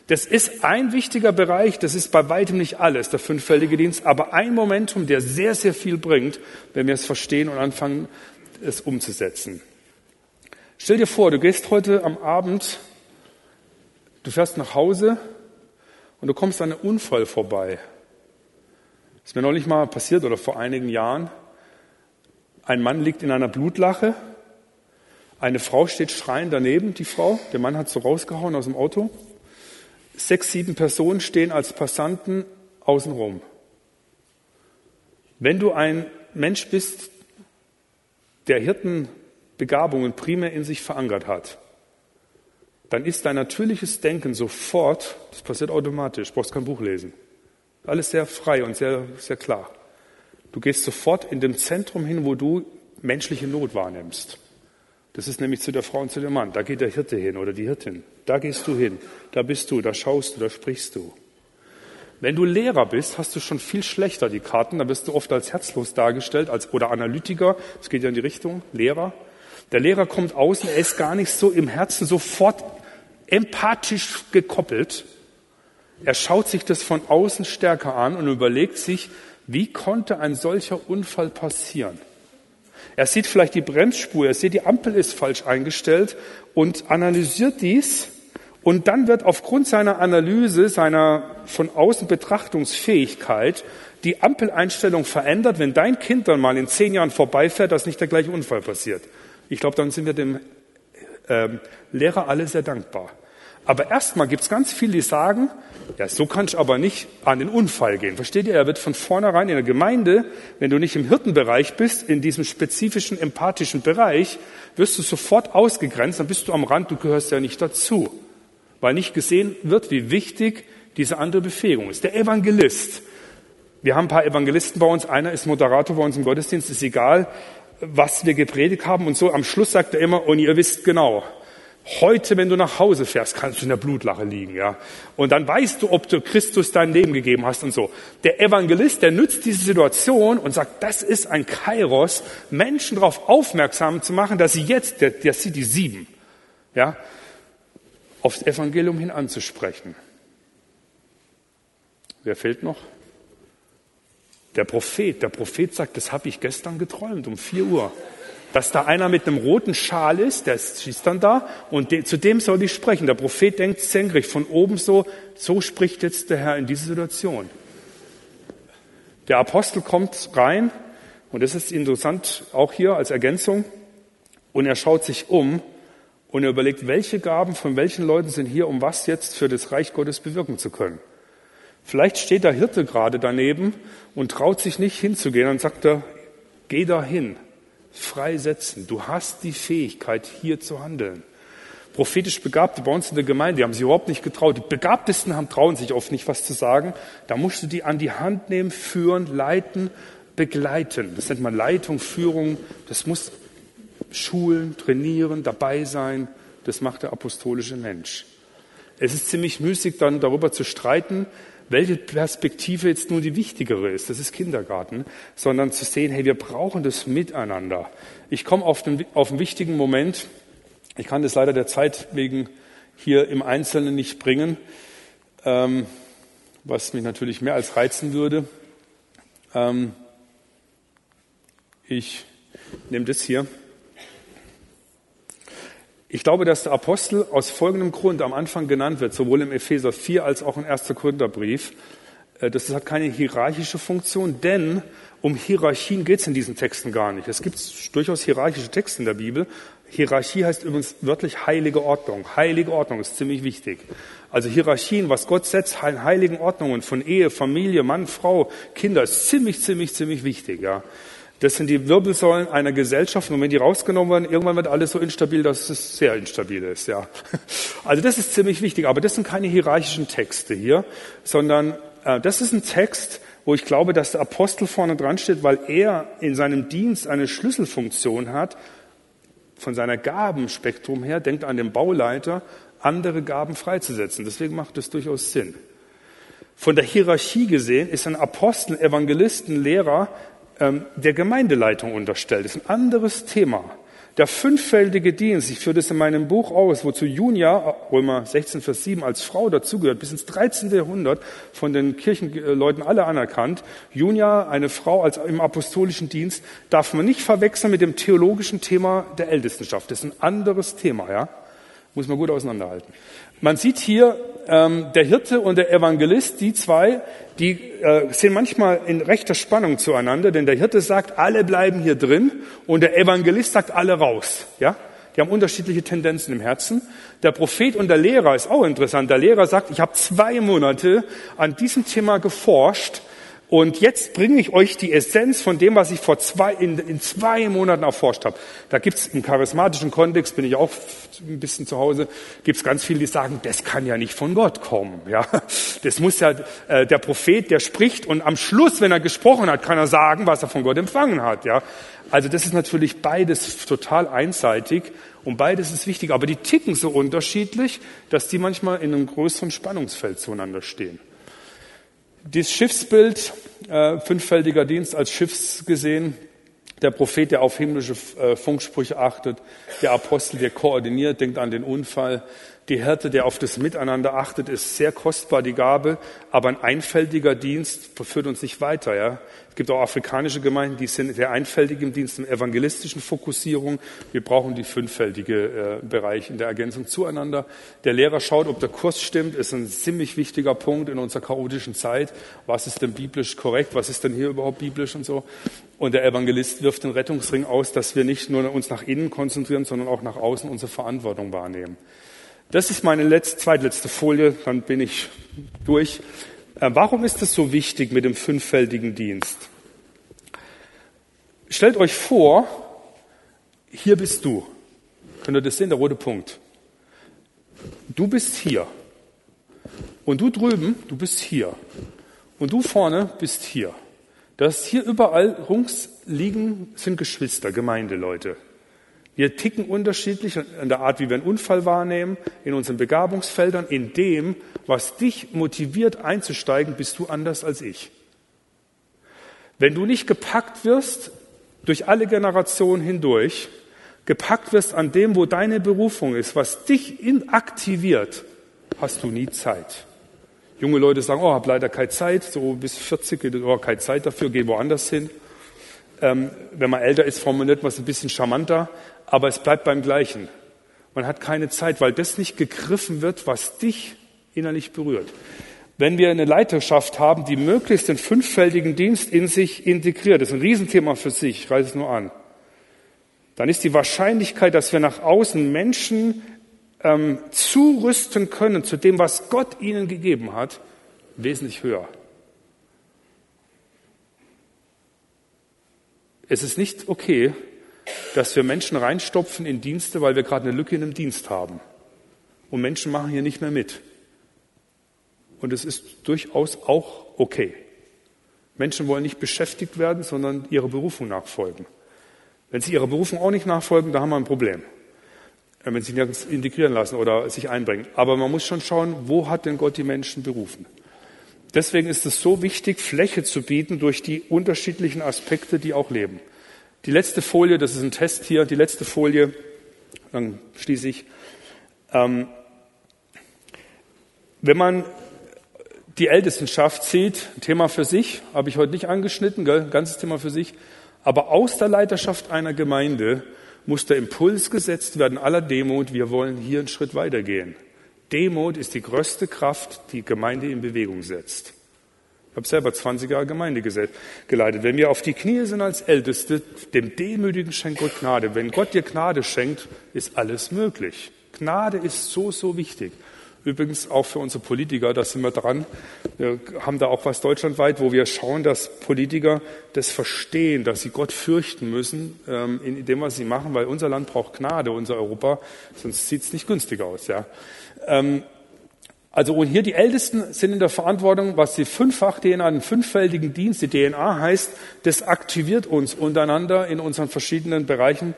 Das ist ein wichtiger Bereich, das ist bei weitem nicht alles, der fünffältige Dienst, aber ein Momentum, der sehr, sehr viel bringt, wenn wir es verstehen und anfangen, es umzusetzen. Stell dir vor, du gehst heute am Abend, du fährst nach Hause und du kommst an einem Unfall vorbei. Das ist mir noch nicht mal passiert oder vor einigen Jahren. Ein Mann liegt in einer Blutlache, eine Frau steht schreiend daneben, die Frau, der Mann hat so rausgehauen aus dem Auto sechs, sieben Personen stehen als Passanten außenrum. Wenn du ein Mensch bist, der Hirtenbegabungen primär in sich verankert hat, dann ist dein natürliches Denken sofort, das passiert automatisch, brauchst kein Buch lesen. Alles sehr frei und sehr, sehr klar. Du gehst sofort in dem Zentrum hin, wo du menschliche Not wahrnimmst. Das ist nämlich zu der Frau und zu dem Mann. Da geht der Hirte hin oder die Hirtin. Da gehst du hin. Da bist du. Da schaust du. Da sprichst du. Wenn du Lehrer bist, hast du schon viel schlechter die Karten. Da bist du oft als herzlos dargestellt als, oder Analytiker. Das geht ja in die Richtung. Lehrer. Der Lehrer kommt außen. Er ist gar nicht so im Herzen sofort empathisch gekoppelt. Er schaut sich das von außen stärker an und überlegt sich, wie konnte ein solcher Unfall passieren? Er sieht vielleicht die Bremsspur, er sieht, die Ampel ist falsch eingestellt und analysiert dies. Und dann wird aufgrund seiner Analyse, seiner von außen Betrachtungsfähigkeit, die Ampeleinstellung verändert, wenn dein Kind dann mal in zehn Jahren vorbeifährt, dass nicht der gleiche Unfall passiert. Ich glaube, dann sind wir dem ähm, Lehrer alle sehr dankbar. Aber erstmal gibt es ganz viele, die sagen, ja, so kannst du aber nicht an den Unfall gehen. Versteht ihr? Er wird von vornherein in der Gemeinde, wenn du nicht im Hirtenbereich bist, in diesem spezifischen empathischen Bereich, wirst du sofort ausgegrenzt, dann bist du am Rand, du gehörst ja nicht dazu. Weil nicht gesehen wird, wie wichtig diese andere Befähigung ist. Der Evangelist. Wir haben ein paar Evangelisten bei uns. Einer ist Moderator bei uns im Gottesdienst. Ist egal, was wir gepredigt haben. Und so am Schluss sagt er immer, und ihr wisst genau, Heute, wenn du nach Hause fährst, kannst du in der Blutlache liegen, ja. Und dann weißt du, ob du Christus dein Leben gegeben hast und so. Der Evangelist, der nützt diese Situation und sagt, das ist ein Kairos, Menschen darauf aufmerksam zu machen, dass sie jetzt, der sieht die sieben, ja, aufs Evangelium hin anzusprechen. Wer fehlt noch? Der Prophet. Der Prophet sagt, das habe ich gestern geträumt um vier Uhr dass da einer mit einem roten Schal ist, der ist dann da und de, zu dem soll ich sprechen. Der Prophet denkt senkrecht von oben so, so spricht jetzt der Herr in diese Situation. Der Apostel kommt rein und das ist interessant auch hier als Ergänzung und er schaut sich um und er überlegt, welche Gaben von welchen Leuten sind hier, um was jetzt für das Reich Gottes bewirken zu können. Vielleicht steht der Hirte gerade daneben und traut sich nicht hinzugehen und sagt er, geh da hin freisetzen. Du hast die Fähigkeit, hier zu handeln. Prophetisch Begabte bei uns in der Gemeinde, die haben sich überhaupt nicht getraut. Die Begabtesten haben, trauen sich oft nicht, was zu sagen. Da musst du die an die Hand nehmen, führen, leiten, begleiten. Das nennt man Leitung, Führung. Das muss schulen, trainieren, dabei sein. Das macht der apostolische Mensch. Es ist ziemlich müßig, dann darüber zu streiten, welche Perspektive jetzt nun die wichtigere ist, das ist Kindergarten, sondern zu sehen, hey, wir brauchen das miteinander. Ich komme auf den, auf einen wichtigen Moment, ich kann das leider der Zeit wegen hier im Einzelnen nicht bringen, ähm, was mich natürlich mehr als reizen würde. Ähm, ich nehme das hier. Ich glaube, dass der Apostel aus folgendem Grund am Anfang genannt wird, sowohl im Epheser 4 als auch im 1. Korintherbrief. Äh, das hat keine hierarchische Funktion, denn um Hierarchien geht es in diesen Texten gar nicht. Es gibt durchaus hierarchische Texte in der Bibel. Hierarchie heißt übrigens wörtlich heilige Ordnung. Heilige Ordnung ist ziemlich wichtig. Also Hierarchien, was Gott setzt, heiligen Ordnungen von Ehe, Familie, Mann, Frau, Kinder, ist ziemlich, ziemlich, ziemlich wichtig. Ja. Das sind die Wirbelsäulen einer Gesellschaft. Und wenn die rausgenommen werden, irgendwann wird alles so instabil, dass es sehr instabil ist. Ja. [laughs] Also das ist ziemlich wichtig. Aber das sind keine hierarchischen Texte hier, sondern äh, das ist ein Text, wo ich glaube, dass der Apostel vorne dran steht, weil er in seinem Dienst eine Schlüsselfunktion hat, von seiner Gabenspektrum her, denkt an den Bauleiter, andere Gaben freizusetzen. Deswegen macht es durchaus Sinn. Von der Hierarchie gesehen ist ein Apostel, Evangelisten, Lehrer ähm, der Gemeindeleitung unterstellt. Das ist ein anderes Thema. Der fünffältige Dienst, ich führe das in meinem Buch aus, wozu Junia, Römer 16, Vers 7, als Frau dazugehört, bis ins 13. Jahrhundert von den Kirchenleuten alle anerkannt. Junia, eine Frau als im apostolischen Dienst, darf man nicht verwechseln mit dem theologischen Thema der Ältestenschaft. Das ist ein anderes Thema, ja. Muss man gut auseinanderhalten. Man sieht hier, ähm, der Hirte und der Evangelist, die zwei, die äh, sind manchmal in rechter Spannung zueinander, denn der Hirte sagt, alle bleiben hier drin und der Evangelist sagt, alle raus. Ja? Die haben unterschiedliche Tendenzen im Herzen. Der Prophet und der Lehrer ist auch interessant. Der Lehrer sagt, ich habe zwei Monate an diesem Thema geforscht und jetzt bringe ich euch die Essenz von dem, was ich vor zwei, in, in zwei Monaten erforscht habe. Da gibt's im charismatischen Kontext, bin ich auch ein bisschen zu Hause, gibt's ganz viele, die sagen, das kann ja nicht von Gott kommen. Ja, Das muss ja äh, der Prophet, der spricht und am Schluss, wenn er gesprochen hat, kann er sagen, was er von Gott empfangen hat. Ja, Also das ist natürlich beides total einseitig und beides ist wichtig. Aber die ticken so unterschiedlich, dass die manchmal in einem größeren Spannungsfeld zueinander stehen. Dieses Schiffsbild, äh, fünffältiger Dienst als Schiffs gesehen, der Prophet, der auf himmlische äh, Funksprüche achtet, der Apostel, der koordiniert, denkt an den Unfall, die Härte, der auf das Miteinander achtet, ist sehr kostbar, die Gabe, aber ein einfältiger Dienst führt uns nicht weiter. Ja? Es gibt auch afrikanische Gemeinden, die sind sehr einfältig im Dienst, in evangelistischen Fokussierung. Wir brauchen die fünffältige äh, Bereich in der Ergänzung zueinander. Der Lehrer schaut, ob der Kurs stimmt, ist ein ziemlich wichtiger Punkt in unserer chaotischen Zeit. Was ist denn biblisch korrekt? Was ist denn hier überhaupt biblisch und so? Und der Evangelist wirft den Rettungsring aus, dass wir nicht nur uns nach innen konzentrieren, sondern auch nach außen unsere Verantwortung wahrnehmen. Das ist meine letzte, zweitletzte Folie, dann bin ich durch. Äh, warum ist es so wichtig mit dem fünffältigen Dienst? Stellt euch vor, hier bist du. Könnt ihr das sehen, der rote Punkt? Du bist hier. Und du drüben, du bist hier. Und du vorne bist hier. Das hier überall rums liegen sind Geschwister, Gemeindeleute. Wir ticken unterschiedlich in der Art, wie wir einen Unfall wahrnehmen, in unseren Begabungsfeldern, in dem, was dich motiviert einzusteigen, bist du anders als ich. Wenn du nicht gepackt wirst durch alle Generationen hindurch, gepackt wirst an dem, wo deine Berufung ist, was dich aktiviert, hast du nie Zeit. Junge Leute sagen, oh, hab leider keine Zeit, so bis 40, oh, keine Zeit dafür, geh woanders hin. Ähm, wenn man älter ist, formuliert man es ein bisschen charmanter aber es bleibt beim Gleichen. Man hat keine Zeit, weil das nicht gegriffen wird, was dich innerlich berührt. Wenn wir eine Leiterschaft haben, die möglichst den fünffältigen Dienst in sich integriert, das ist ein Riesenthema für sich, ich reiße es nur an, dann ist die Wahrscheinlichkeit, dass wir nach außen Menschen ähm, zurüsten können zu dem, was Gott ihnen gegeben hat, wesentlich höher. Es ist nicht okay, dass wir Menschen reinstopfen in Dienste, weil wir gerade eine Lücke in einem Dienst haben. Und Menschen machen hier nicht mehr mit. Und es ist durchaus auch okay. Menschen wollen nicht beschäftigt werden, sondern ihrer Berufung nachfolgen. Wenn sie ihrer Berufung auch nicht nachfolgen, da haben wir ein Problem. Äh, wenn sie nirgends integrieren lassen oder sich einbringen. Aber man muss schon schauen, wo hat denn Gott die Menschen berufen? Deswegen ist es so wichtig, Fläche zu bieten durch die unterschiedlichen Aspekte, die auch leben. Die letzte Folie, das ist ein Test hier, die letzte Folie, dann schließe ich. Ähm, wenn man die Ältestenschaft sieht, Thema für sich, habe ich heute nicht angeschnitten, gell, ganzes Thema für sich, aber aus der Leiterschaft einer Gemeinde muss der Impuls gesetzt werden aller Demut, wir wollen hier einen Schritt weitergehen. Demut ist die größte Kraft, die Gemeinde in Bewegung setzt. Ich habe selber 20 Jahre Gemeinde geleitet. Wenn wir auf die Knie sind als Älteste, dem Demütigen schenkt Gott Gnade. Wenn Gott dir Gnade schenkt, ist alles möglich. Gnade ist so, so wichtig. Übrigens auch für unsere Politiker, da sind wir dran. Wir haben da auch was deutschlandweit, wo wir schauen, dass Politiker das verstehen, dass sie Gott fürchten müssen ähm, in dem, was sie machen, weil unser Land braucht Gnade, unser Europa, sonst sieht es nicht günstig aus. Ja. Ähm, also und hier die Ältesten sind in der Verantwortung, was die Fünffach-DNA, den fünffältigen Dienst, die DNA heißt, das aktiviert uns untereinander in unseren verschiedenen Bereichen,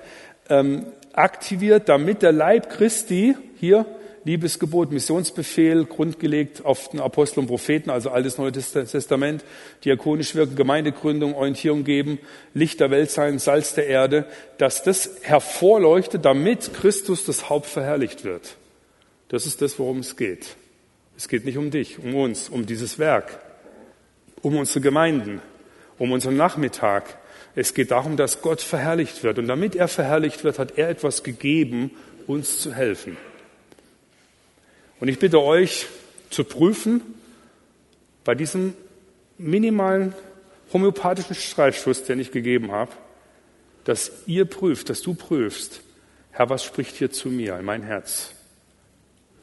ähm, aktiviert, damit der Leib Christi hier Liebesgebot, Missionsbefehl, grundgelegt auf den Apostel und Propheten, also altes Neue Testament, diakonisch wirken, Gemeindegründung, Orientierung geben, Licht der Welt sein, Salz der Erde, dass das hervorleuchtet, damit Christus das Haupt verherrlicht wird. Das ist das, worum es geht. Es geht nicht um dich, um uns, um dieses Werk, um unsere Gemeinden, um unseren Nachmittag. Es geht darum, dass Gott verherrlicht wird. Und damit er verherrlicht wird, hat er etwas gegeben, uns zu helfen. Und ich bitte euch zu prüfen, bei diesem minimalen homöopathischen Streifschuss, den ich gegeben habe, dass ihr prüft, dass du prüfst, Herr, was spricht hier zu mir in mein Herz?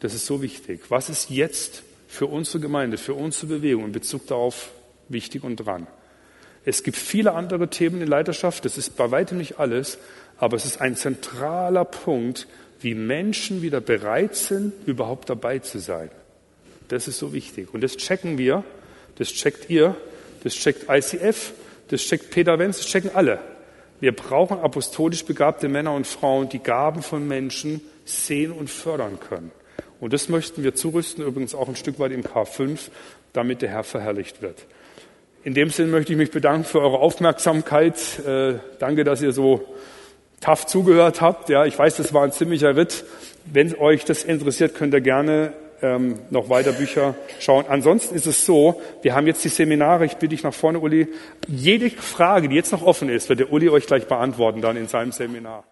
Das ist so wichtig. Was ist jetzt für unsere Gemeinde, für unsere Bewegung in Bezug darauf wichtig und dran? Es gibt viele andere Themen in Leiterschaft, das ist bei weitem nicht alles, aber es ist ein zentraler Punkt, wie Menschen wieder bereit sind, überhaupt dabei zu sein. Das ist so wichtig. Und das checken wir, das checkt ihr, das checkt ICF, das checkt Peter Wenz, das checken alle. Wir brauchen apostolisch begabte Männer und Frauen, die Gaben von Menschen sehen und fördern können. Und das möchten wir zurüsten, übrigens auch ein Stück weit im K5, damit der Herr verherrlicht wird. In dem Sinn möchte ich mich bedanken für eure Aufmerksamkeit. Äh, danke, dass ihr so tough zugehört habt. Ja, ich weiß, das war ein ziemlicher Ritt. Wenn euch das interessiert, könnt ihr gerne ähm, noch weiter Bücher schauen. Ansonsten ist es so, wir haben jetzt die Seminare. Ich bitte dich nach vorne, Uli. Jede Frage, die jetzt noch offen ist, wird der Uli euch gleich beantworten dann in seinem Seminar.